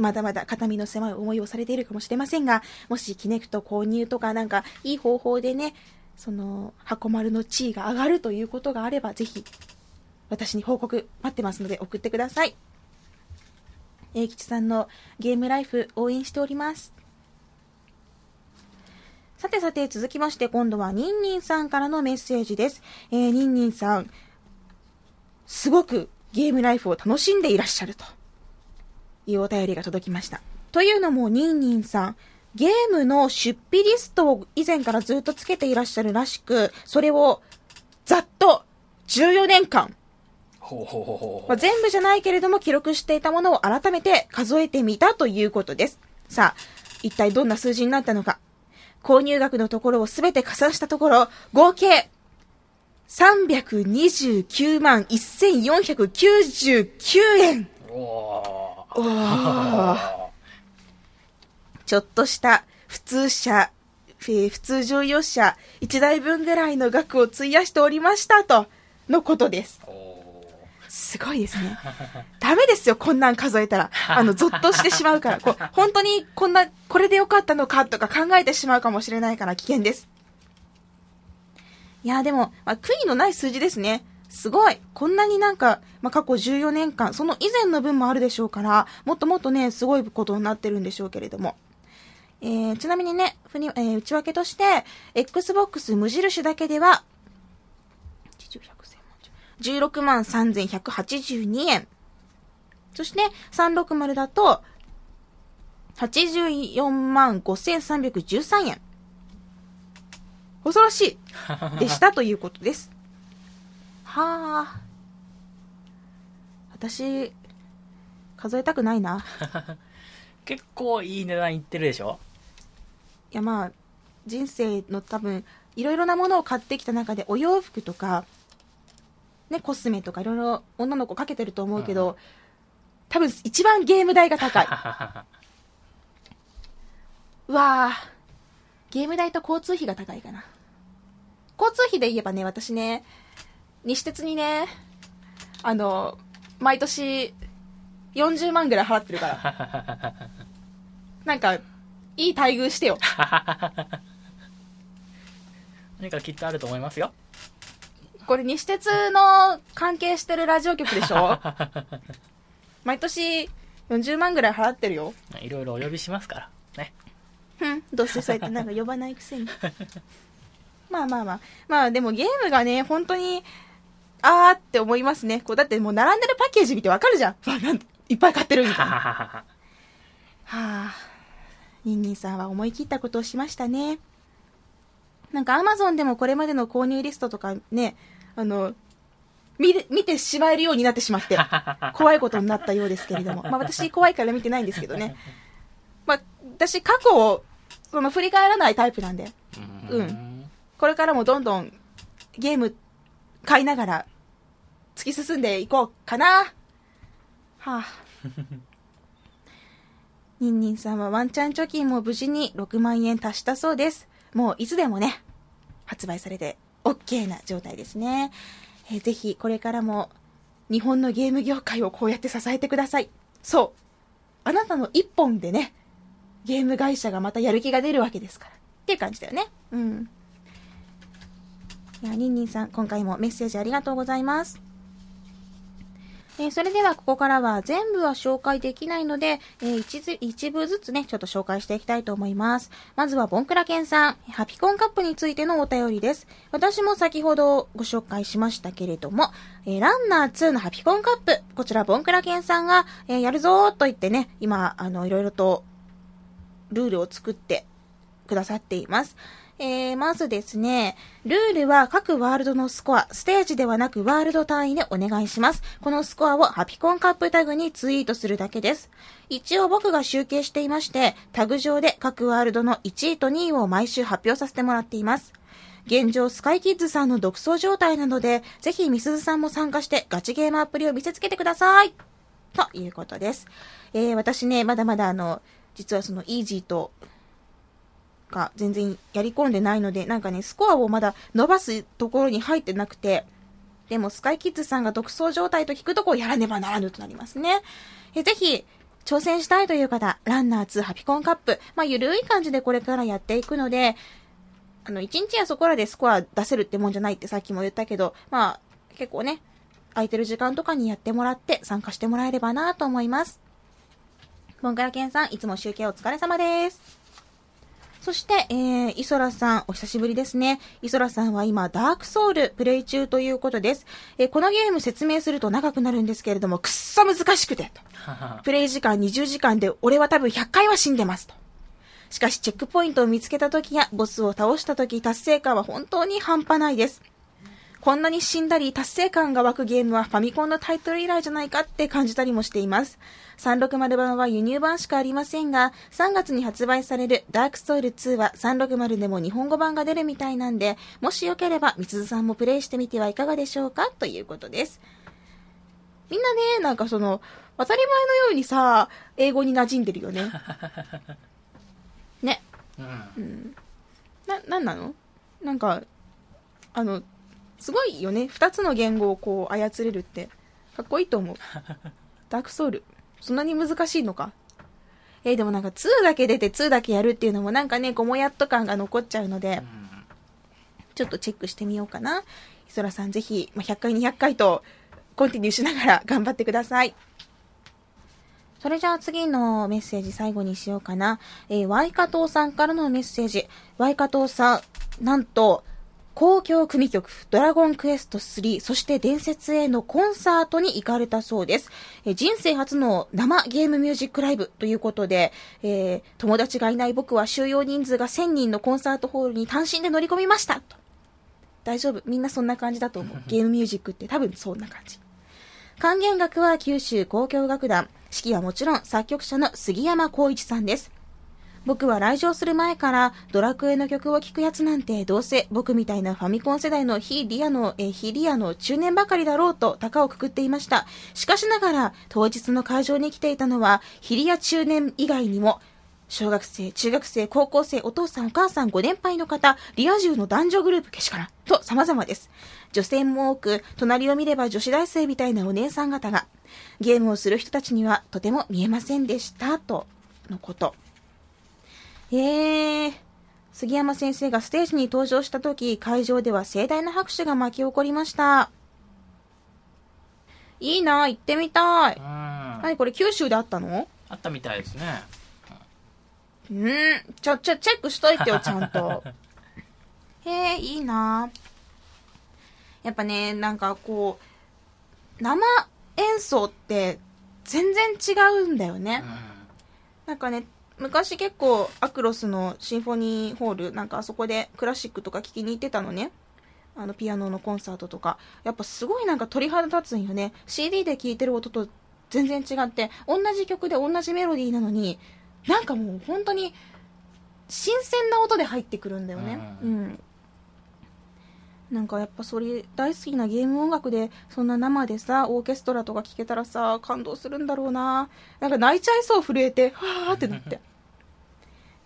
まだまだ肩身の狭い思いをされているかもしれませんが、もしキネクト購入とかなんかいい方法でね、その、箱丸の地位が上がるということがあれば、ぜひ、私に報告待ってますので送ってください。英吉さんのゲームライフ応援しております。さてさて、続きまして、今度はニンニンさんからのメッセージです。えー、ニンニンさん、すごくゲームライフを楽しんでいらっしゃるというお便りが届きました。というのも、ニンニンさん、ゲームの出費リストを以前からずっとつけていらっしゃるらしく、それをざっと14年間、ほうほうほうほうまあ、全部じゃないけれども記録していたものを改めて数えてみたということです。さあ、一体どんな数字になったのか。購入額のところをすべて加算したところ、合計329万1499円。ちょっとした普通車、普通乗用車1台分ぐらいの額を費やしておりましたと、のことです。すごいですね。ダメですよ、こんなん数えたら。[LAUGHS] あの、ゾッとしてしまうから。こう、本当にこんな、これでよかったのかとか考えてしまうかもしれないから危険です。いや、でも、まあ、悔いのない数字ですね。すごい。こんなになんか、まあ、過去14年間、その以前の分もあるでしょうから、もっともっとね、すごいことになってるんでしょうけれども。えー、ちなみにね、ふに、えー、内訳として、Xbox 無印だけでは、16万3182円。そして、360だと、84万5313円。恐ろしいでしたということです。はあ。私、数えたくないな。[LAUGHS] 結構いい値段いってるでしょ？いやまあ、人生の多分、いろいろなものを買ってきた中でお洋服とか、ね、コスメとかいろいろ女の子かけてると思うけど、うん、多分一番ゲーム代が高い。[LAUGHS] うわぁ、ゲーム代と交通費が高いかな。交通費で言えばね、私ね、西鉄にね、あの、毎年40万ぐらい払ってるから。[LAUGHS] なんか、いい待遇してよ。[LAUGHS] 何かきっとあると思いますよ。これ西鉄の関係してるラジオ局でしょ？毎年40万ぐらい払ってるよ。いろいろお呼びしますから。ね。ふん、どうせそうやってなんか呼ばないくせに。[LAUGHS] まあまあまあ。まあでもゲームがね、本当に、あーって思いますね。こうだってもう並んでるパッケージ見てわかるじゃん。わなんいっぱい買ってるみたいな。ははあ。ニンニンさんは思い切ったことをしましたね。なんかアマゾンでもこれまでの購入リストとかね、あの、見る見てしまえるようになってしまって、[LAUGHS] 怖いことになったようですけれども。まあ私怖いから見てないんですけどね。まあ私過去を、その振り返らないタイプなんで、うんこれからもどんどんゲーム買いながら突き進んでいこうかな。はあ。[LAUGHS] ニンニンさんはワンチャン貯金も無事に6万円達したそうです。もういつでもね、発売されて OK な状態ですね。えーぜひこれからも日本のゲーム業界をこうやって支えてください。そう。あなたの一本でね、ゲーム会社がまたやる気が出るわけですから。っていう感じだよね。うん。いや、ニンニンさん、今回もメッセージありがとうございます。えーそれではここからは全部は紹介できないので、えー一ず一部ずつね、ちょっと紹介していきたいと思います。まずはボンクラケンさん、ハピコンカップについてのお便りです。私も先ほどご紹介しましたけれども、えーランナー2のハピコンカップ、こちらボンクラケンさんが、えーやるぞーと言ってね、今、あの、いろいろとルールを作ってくださっています。えー、まずですね、ルールは各ワールドのスコア、ステージではなくワールド単位でお願いします。このスコアをハピコンカップタグにツイートするだけです。一応僕が集計していまして、タグ上で各ワールドの1位と2位を毎週発表させてもらっています。現状、スカイキッズさんの独走状態なので、ぜひみすずさんも参加してガチゲームアプリを見せつけてください。ということです。えー、私ね、まだまだあの、実はそのイージーとが全然やり込んでないので、なんかね、スコアをまだ伸ばすところに入ってなくて、でもスカイキッズさんが独走状態と聞くとこうやらねばならぬとなりますね。えぜひ、挑戦したいという方、ランナー2ハピコンカップ、まあ、ゆるい感じでこれからやっていくので、あの、1日やそこらでスコア出せるってもんじゃないってさっきも言ったけど、まあ、結構ね、空いてる時間とかにやってもらって参加してもらえればなと思います。ボンカラケンさん、いつも集計お疲れ様です。そして、えー、イソラさん、お久しぶりですね。イソラさんは今、ダークソウルプレイ中ということです。えーこのゲーム説明すると長くなるんですけれども、くっそ難しくて、と。プレイ時間20時間で、俺は多分100回は死んでます、と。しかし、チェックポイントを見つけた時や、ボスを倒した時、達成感は本当に半端ないです。こんなに死んだり達成感が湧くゲームはファミコンのタイトル以来じゃないかって感じたりもしています。360版は輸入版しかありませんが、3月に発売されるダークソウル2は360でも日本語版が出るみたいなんで、もしよければ、みつずさんもプレイしてみてはいかがでしょうか？ということです。みんなね、なんかその、当たり前のようにさ、英語に馴染んでるよね。[LAUGHS] ね。うん。な、なんなの？なんか、あの、すごいよね。二つの言語をこう操れるって、かっこいいと思う。[LAUGHS] ダークソウル。そんなに難しいのか？えーでもなんか2だけ出て2だけやるっていうのもなんかね、こうもやっと感が残っちゃうので、ちょっとチェックしてみようかな。イソラさんぜひ、まあ、100回200回と、コンティニューしながら [LAUGHS] 頑張ってください。それじゃあ次のメッセージ最後にしようかな。えー、ワイカトーさんからのメッセージ。ワイカトーさん、なんと、公共組曲、ドラゴンクエスト3、そして伝説へのコンサートに行かれたそうです。えー人生初の生ゲームミュージックライブということで、えー友達がいない僕は収容人数が1000人のコンサートホールに単身で乗り込みましたと。大丈夫。みんなそんな感じだと思う。ゲームミュージックって多分そんな感じ。管弦楽は九州交響楽団。指揮はもちろん作曲者の杉山浩一さんです。僕は来場する前からドラクエの曲を聴くやつなんてどうせ僕みたいなファミコン世代の非リアの、え非リアの中年ばかりだろうと高をくくっていました。しかしながら当日の会場に来ていたのは非リア中年以外にも小学生、中学生、高校生、お父さん、お母さん、ご年配の方、リア充の男女グループけしからん、と様々です。女性も多く、隣を見れば女子大生みたいなお姉さん方が、ゲームをする人たちにはとても見えませんでした、とのこと。えー、杉山先生がステージに登場した時、会場では盛大な拍手が巻き起こりました。いいな行ってみたい。うん。あ何これ九州であったの？ったみたいですね。うん、ちょ、ちょ、チェックしといてよ、ちゃんと。[LAUGHS] へえ、いいなやっぱね、なんかこう、生演奏って全然違うんだよね。なんかね、昔結構アクロスのシンフォニーホール、なんかあそこでクラシックとか聴きに行ってたのね。あのピアノのコンサートとか。やっぱすごいなんか鳥肌立つんよね。CD で聴いてる音と全然違って、同じ曲で同じメロディーなのに、なんかもう本当に新鮮な音で入ってくるんだよね。ううん。なんかやっぱそれ大好きなゲーム音楽でそんな生でさオーケストラとか聴けたらさ感動するんだろうななんか泣いちゃいそう震えてはーってなって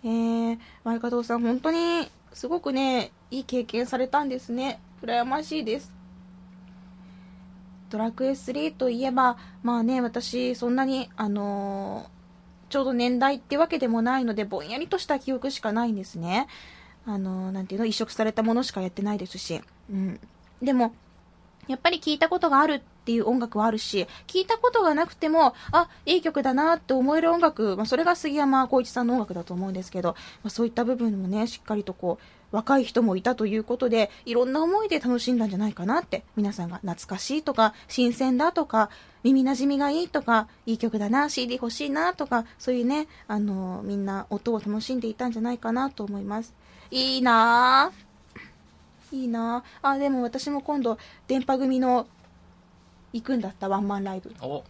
えー、前加藤さん本当にすごくねいい経験されたんですね。羨ましいです。ドラクエ3といえばまあね私そんなにあのーちょうど年代ってわけでもないのでぼんやりとした記憶しかないんですね。あのーなんていうの移植されたものしかやってないですし、うん、でもやっぱり聞いたことがあるっていう音楽はあるし、聞いたことがなくても、あ、いい曲だなって思える音楽、まあ、それが杉山浩一さんの音楽だと思うんですけど、まあ、そういった部分もね、しっかりとこう、若い人もいたということで、いろんな思いで楽しんだんじゃないかなって、皆さんが懐かしいとか、新鮮だとか、耳馴染みがいいとか、いい曲だな、CD 欲しいなとか、そういうね、あのみんな音を楽しんでいたんじゃないかなと思います。いいなぁ。いいな。あ、でも私も今度、電波組の行くんだったワンマンライブ。お、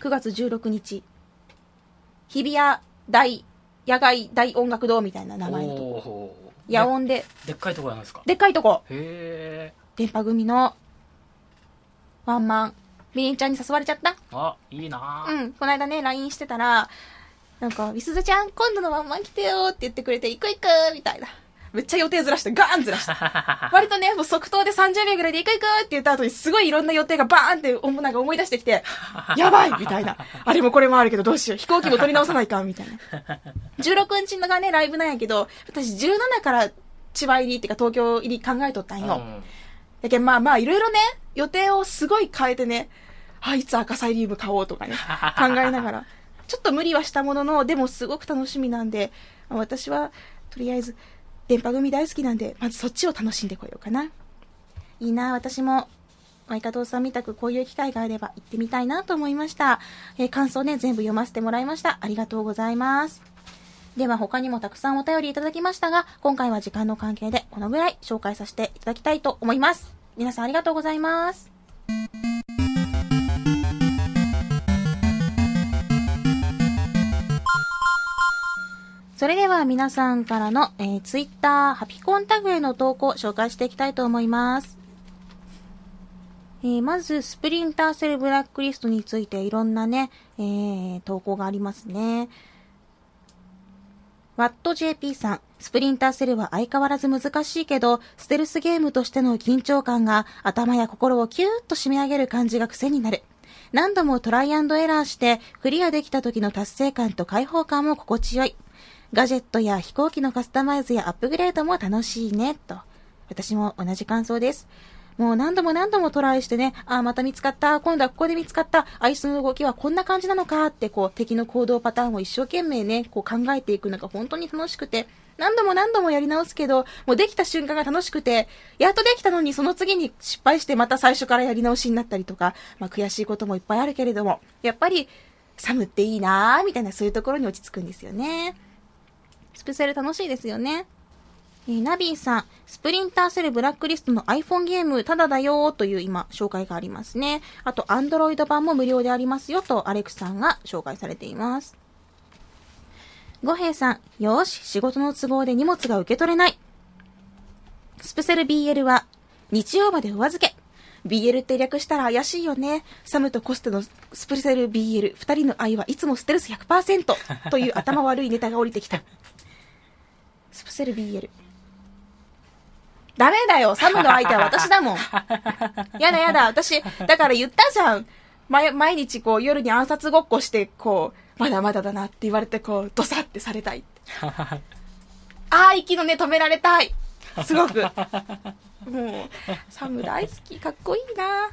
9月16日。日比谷大、野外大音楽堂みたいな名前のとこ。野音で、でっかいところなんですか？でっかいとこ。へえ。電波組のワンマン。みりんちゃんに誘われちゃったあ、いいなぁ。うん。この間ね、LINE してたら、なんか、みすずちゃん、今度のワンマン来てよって言ってくれて、行く行くみたいな。めっちゃ予定ずらして、ガーンずらした。[LAUGHS] 割とね、もう即答で30秒ぐらいで行く行くって言った後に、すごいいろんな予定がバーンって思なんか思い出してきて、[LAUGHS] やばいみたいな。あれもこれもあるけどどうしよう。飛行機も取り直さないかみたいな。[LAUGHS] 16日のがね、ライブなんやけど、私17から千葉入りっていうか東京入り考えとったんよ。うんだけどまあまあいろいろね、予定をすごい変えてね、あ、いつ赤サイリウム買おうとかね、考えながら。ちょっと無理はしたものの、でもすごく楽しみなんで、まあ私はとりあえず電波組大好きなんで、まずそっちを楽しんでこようかな。いいな、私も。相方さんみたくこういう機会があれば行ってみたいなと思いました。えー感想ね、全部読ませてもらいました。ありがとうございます。では他にもたくさんお便りいただきましたが、今回は時間の関係でこのぐらい紹介させていただきたいと思います。皆さんありがとうございます。それでは皆さんからの、えー、ツイッター、ハピコンタグへの投稿紹介していきたいと思います。えーまず、スプリンターセルブラックリストについていろんなね、えー投稿がありますね。ワット JP さん、スプリンターセルは相変わらず難しいけど、ステルスゲームとしての緊張感が頭や心をキューッと締め上げる感じが癖になる。何度もトライアンドエラーしてクリアできた時の達成感と解放感も心地よい。ガジェットや飛行機のカスタマイズやアップグレードも楽しいね、と。私も同じ感想です。もう何度も何度もトライしてね、ああ、また見つかった、今度はここで見つかった、あいつの動きはこんな感じなのかって、こう、敵の行動パターンを一生懸命ね、こう考えていくのが本当に楽しくて、何度も何度もやり直すけど、もうできた瞬間が楽しくて、やっとできたのにその次に失敗してまた最初からやり直しになったりとか、まあ悔しいこともいっぱいあるけれども、やっぱり、サムっていいなーみたいなそういうところに落ち着くんですよね。スペシャル楽しいですよね。えーナビーさん、スプリンターセルブラックリストの iPhone ゲームただだよーという今紹介がありますね。あと Android 版も無料でありますよとアレクさんが紹介されています。五平さん、よーし、仕事の都合で荷物が受け取れない。スペセル BL は日曜までお預け。BL って略したら怪しいよね。サムとコステのスプセル BL、二人の愛はいつもステルス100%という頭悪いネタが降りてきた。スプセル BL。ダメだよサムの相手は私だもん。[LAUGHS] やだやだ、私、だから言ったじゃん。毎毎日こう夜に暗殺ごっこして、こう、まだまだだなって言われて、こう、ドサってされたい。[LAUGHS] ああ、息の根止められたい。すごく。もう、サム大好き。かっこいいな。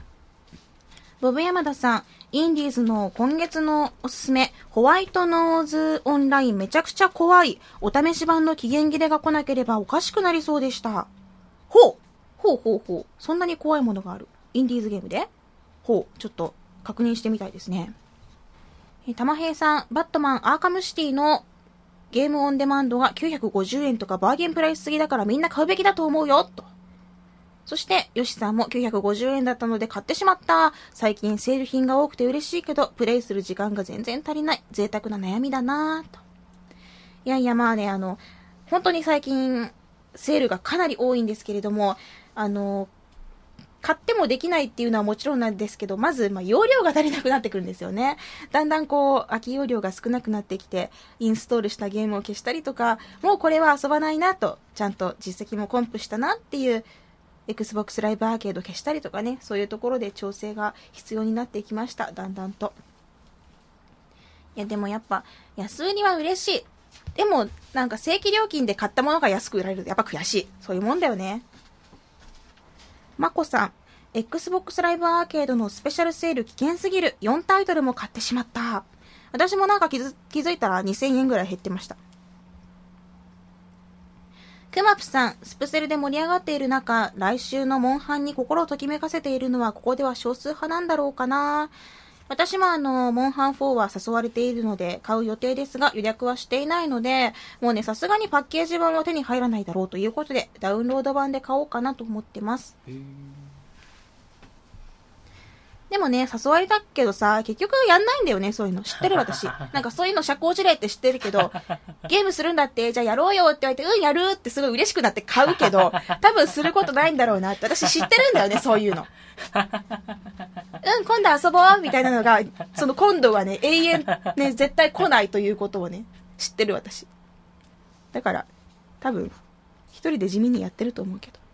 [LAUGHS] ボブ山田さん、インディーズの今月のおすすめ、ホワイトノーズオンラインめちゃくちゃ怖い。お試し版の期限切れが来なければおかしくなりそうでした。ほうほうほうほう。そんなに怖いものがある。インディーズゲームでほう、ちょっと確認してみたいですね。え、玉平さん、バットマンアーカムシティのゲームオンデマンドが950円とかバーゲンプライスすぎだからみんな買うべきだと思うよ、と。そして、ヨシさんも950円だったので買ってしまった。最近セール品が多くて嬉しいけど、プレイする時間が全然足りない。贅沢な悩みだなぁと。いやいや、まあね、あの、本当に最近、セールがかなり多いんですけれども、あの、買ってもできないっていうのはもちろんなんですけど、まず、まあ、容量が足りなくなってくるんですよね。だんだんこう、空き容量が少なくなってきて、インストールしたゲームを消したりとか、もうこれは遊ばないなと、ちゃんと実績もコンプしたなっていう、Xbox ライブアーケード消したりとかね、そういうところで調整が必要になってきました。だんだんと。いや、でもやっぱ、安売りは嬉しい。でも、なんか正規料金で買ったものが安く売られるとやっぱ悔しい。そういうもんだよね。まこさん、Xbox ライブアーケードのスペシャルセール危険すぎる。4タイトルも買ってしまった。私もなんか気づ気づいたら2000円ぐらい減ってました。クマプさん、スプセルで盛り上がっている中、来週のモンハンに心をときめかせているのはここでは少数派なんだろうかな。私もあの、モンハン4は誘われているので買う予定ですが予約はしていないので、もうね、さすがにパッケージ版は手に入らないだろうということで、ダウンロード版で買おうかなと思ってます。でもね、誘われたけどさ、結局やんないんだよね、そういうの。知ってる私。[LAUGHS] なんかそういうの社交辞令って知ってるけど、[LAUGHS] ゲームするんだって、じゃあやろうよって言われて、うん、やるってすごい嬉しくなって買うけど、[LAUGHS] 多分することないんだろうなって、私知ってるんだよね、そういうの。うん、今度遊ぼうみたいなのが、その今度はね、永遠、ね、絶対来ないということをね、知ってる私。だから、多分、一人で地味にやってると思うけど。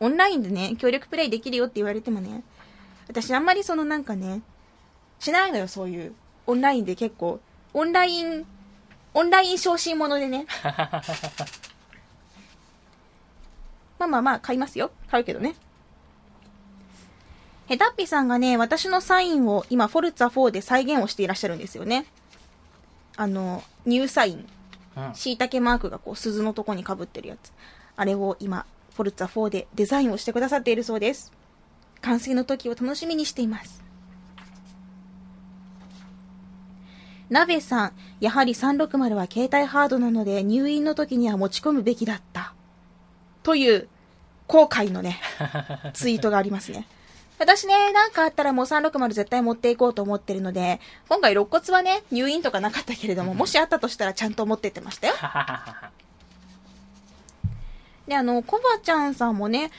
オンラインでね、協力プレイできるよって言われてもね、私あんまりそのなんかね、しないのよ、そういう。オンラインで結構、オンライン、オンライン昇進者でね。[LAUGHS] まあまあまあ、買いますよ。買うけどね。ヘタッピさんがね、私のサインを今、フォルツァ4で再現をしていらっしゃるんですよね。あの、ニューサイン。うん。椎茸マークがこう鈴のとこに被ってるやつ。あれを今、フォルツァ4でデザインをしてくださっているそうです。完成の時を楽しみにしています。ナベさん、やはり360は携帯ハードなので入院の時には持ち込むべきだった。という、後悔のね、[LAUGHS] ツイートがありますね。私ね、なんかあったらもう360絶対持っていこうと思ってるので、今回肋骨はね、入院とかなかったけれども、もしあったとしたらちゃんと持ってってましたよ。[LAUGHS] で、あの、コバちゃんさんもね、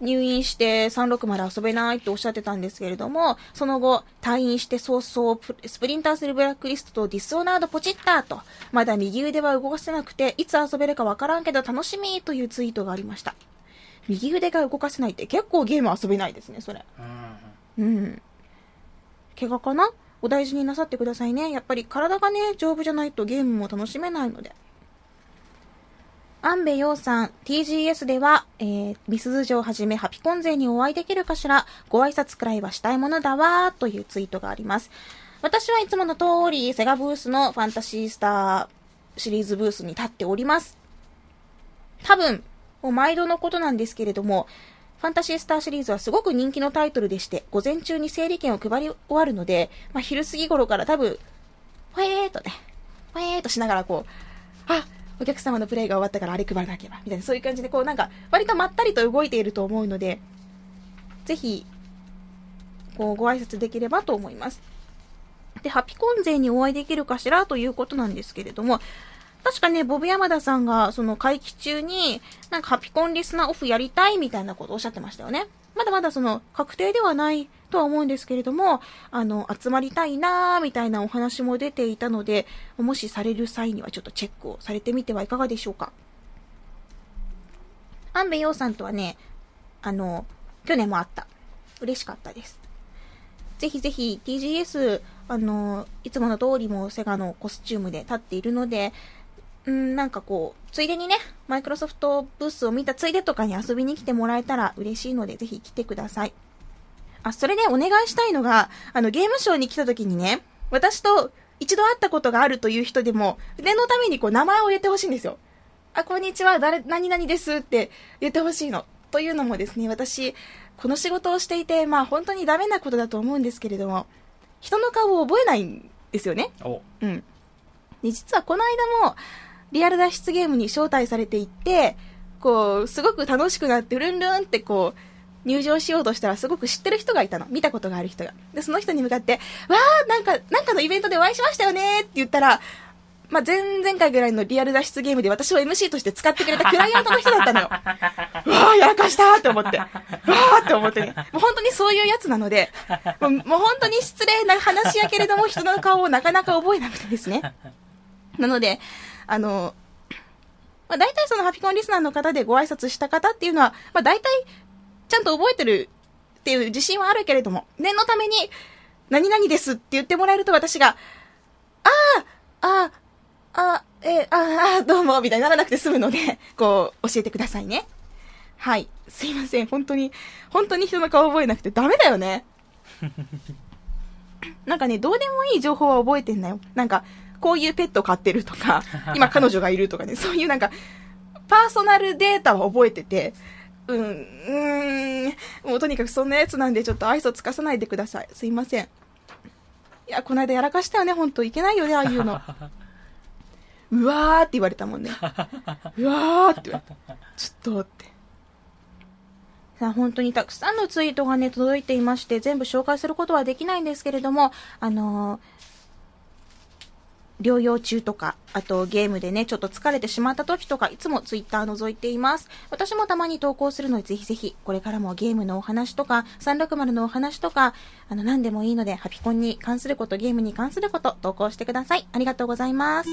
入院して360遊べないっておっしゃってたんですけれども、その後、退院して早々、プスプリンターセルブラックリストとディスオナードポチったと、まだ右腕は動かせなくて、いつ遊べるかわからんけど楽しみというツイートがありました。右腕が動かせないって結構ゲーム遊べないですね、それ。うんうん。怪我かな？お大事になさってくださいね。やっぱり体がね、丈夫じゃないとゲームも楽しめないので。安部陽さん、TGS では、えー、ミスズ城をはじめハピコン勢にお会いできるかしら、ご挨拶くらいはしたいものだわー、というツイートがあります。私はいつもの通り、セガブースのファンタシースターシリーズブースに立っております。多分、もう毎度のことなんですけれども、ファンタシースターシリーズはすごく人気のタイトルでして、午前中に整理券を配り終わるので、まあ、昼過ぎ頃から多分、ほえーとね、ほえーとしながらこう、あ、お客様のプレイが終わったからあれ配らなければ、みたいな、そういう感じでこうなんか、割とまったりと動いていると思うので、ぜひ、こう、ご挨拶できればと思います。で、ハピコン勢にお会いできるかしらということなんですけれども、確かね、ボブ山田さんが、その会期中に、なんかハピコンリスナーオフやりたいみたいなことをおっしゃってましたよね。まだまだその、確定ではないとは思うんですけれども、あの、集まりたいなーみたいなお話も出ていたので、もしされる際にはちょっとチェックをされてみてはいかがでしょうか。安部陽さんとはね、あの、去年も会った。嬉しかったです。ぜひぜひ TGS、あの、いつもの通りもセガのコスチュームで立っているので、うん、なんかこう、ついでにね、マイクロソフトブースを見たついでとかに遊びに来てもらえたら嬉しいので、ぜひ来てください。あ、それでお願いしたいのが、あの、ゲームショーに来た時にね、私と一度会ったことがあるという人でも、念のためにこう、名前を言ってほしいんですよ。あ、こんにちは、誰、何々ですって言ってほしいの。というのもですね、私、この仕事をしていて、まあ本当にダメなことだと思うんですけれども、人の顔を覚えないんですよね。お、うん。で、実はこの間も、リアル脱出ゲームに招待されていって、こう、すごく楽しくなって、ルンルンってこう、入場しようとしたらすごく知ってる人がいたの。見たことがある人が。で、その人に向かって、わー、なんか、なんかのイベントでお会いしましたよねって言ったら、まあ、前々回ぐらいのリアル脱出ゲームで私を MC として使ってくれたクライアントの人だったのよ。[LAUGHS] わー、やらかしたーって思って。わーって思ってね。もう本当にそういうやつなので、もうもう本当に失礼な話やけれども、人の顔をなかなか覚えなくてですね。なので、あの、まあ、大体そのハピコンリスナーの方でご挨拶した方っていうのは、まあ、大体ちゃんと覚えてるっていう自信はあるけれども、念のために、何々ですって言ってもらえると私が、ああ、ああ、あ、えーああ、どうも、みたいにならなくて済むので、こう、教えてくださいね。はい。すいません。本当に、本当に人の顔覚えなくてダメだよね。[LAUGHS] なんかね、どうでもいい情報は覚えてんだよ。なんか、こういうペット飼ってるとか、[LAUGHS] 今彼女がいるとかね、そういうなんか、パーソナルデータは覚えてて、うん、うーん、もうとにかくそんなやつなんでちょっと愛想つかさないでください。すいません。いや、この間やらかしたよね、ほんと。いけないよね、ああいうの。うわーって言われたもんね。うわーって言われた。ちょっとって。さあ、本当にたくさんのツイートがね、届いていまして、全部紹介することはできないんですけれども、あのー療養中とか、あとゲームでね、ちょっと疲れてしまった時とか、いつもツイッター覗いています。私もたまに投稿するので、ぜひぜひ、これからもゲームのお話とか、360のお話とか、あの、何でもいいので、ハピコンに関すること、ゲームに関すること、投稿してください。ありがとうございます。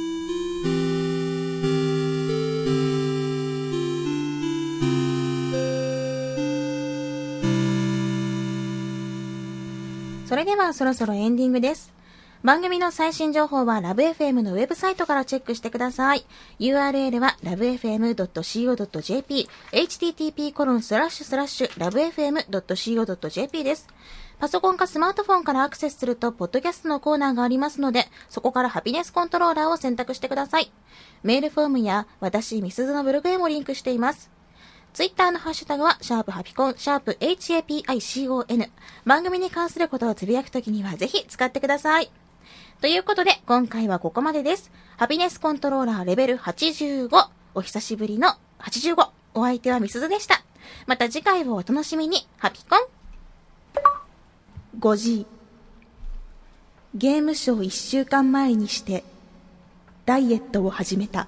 それではそろそろエンディングです。番組の最新情報はラブ f m のウェブサイトからチェックしてください。URL は lovefm.co.jp、http コロンスラッシュスラッシュ lovefm.co.jp です。パソコンかスマートフォンからアクセスすると、ポッドキャストのコーナーがありますので、そこからハピネスコントローラーを選択してください。メールフォームや、私、ミスズのブログへもリンクしています。ツイッターのハッシュタグは、シャープハピコン、シャープ HAPICON。番組に関することをつぶやくときには、ぜひ使ってください。ということで、今回はここまでです。ハピネスコントローラーレベル85。お久しぶりの85。お相手はミスズでした。また次回をお楽しみに。ハピコン 5G ゲームショー1週間前にしてダイエットを始めた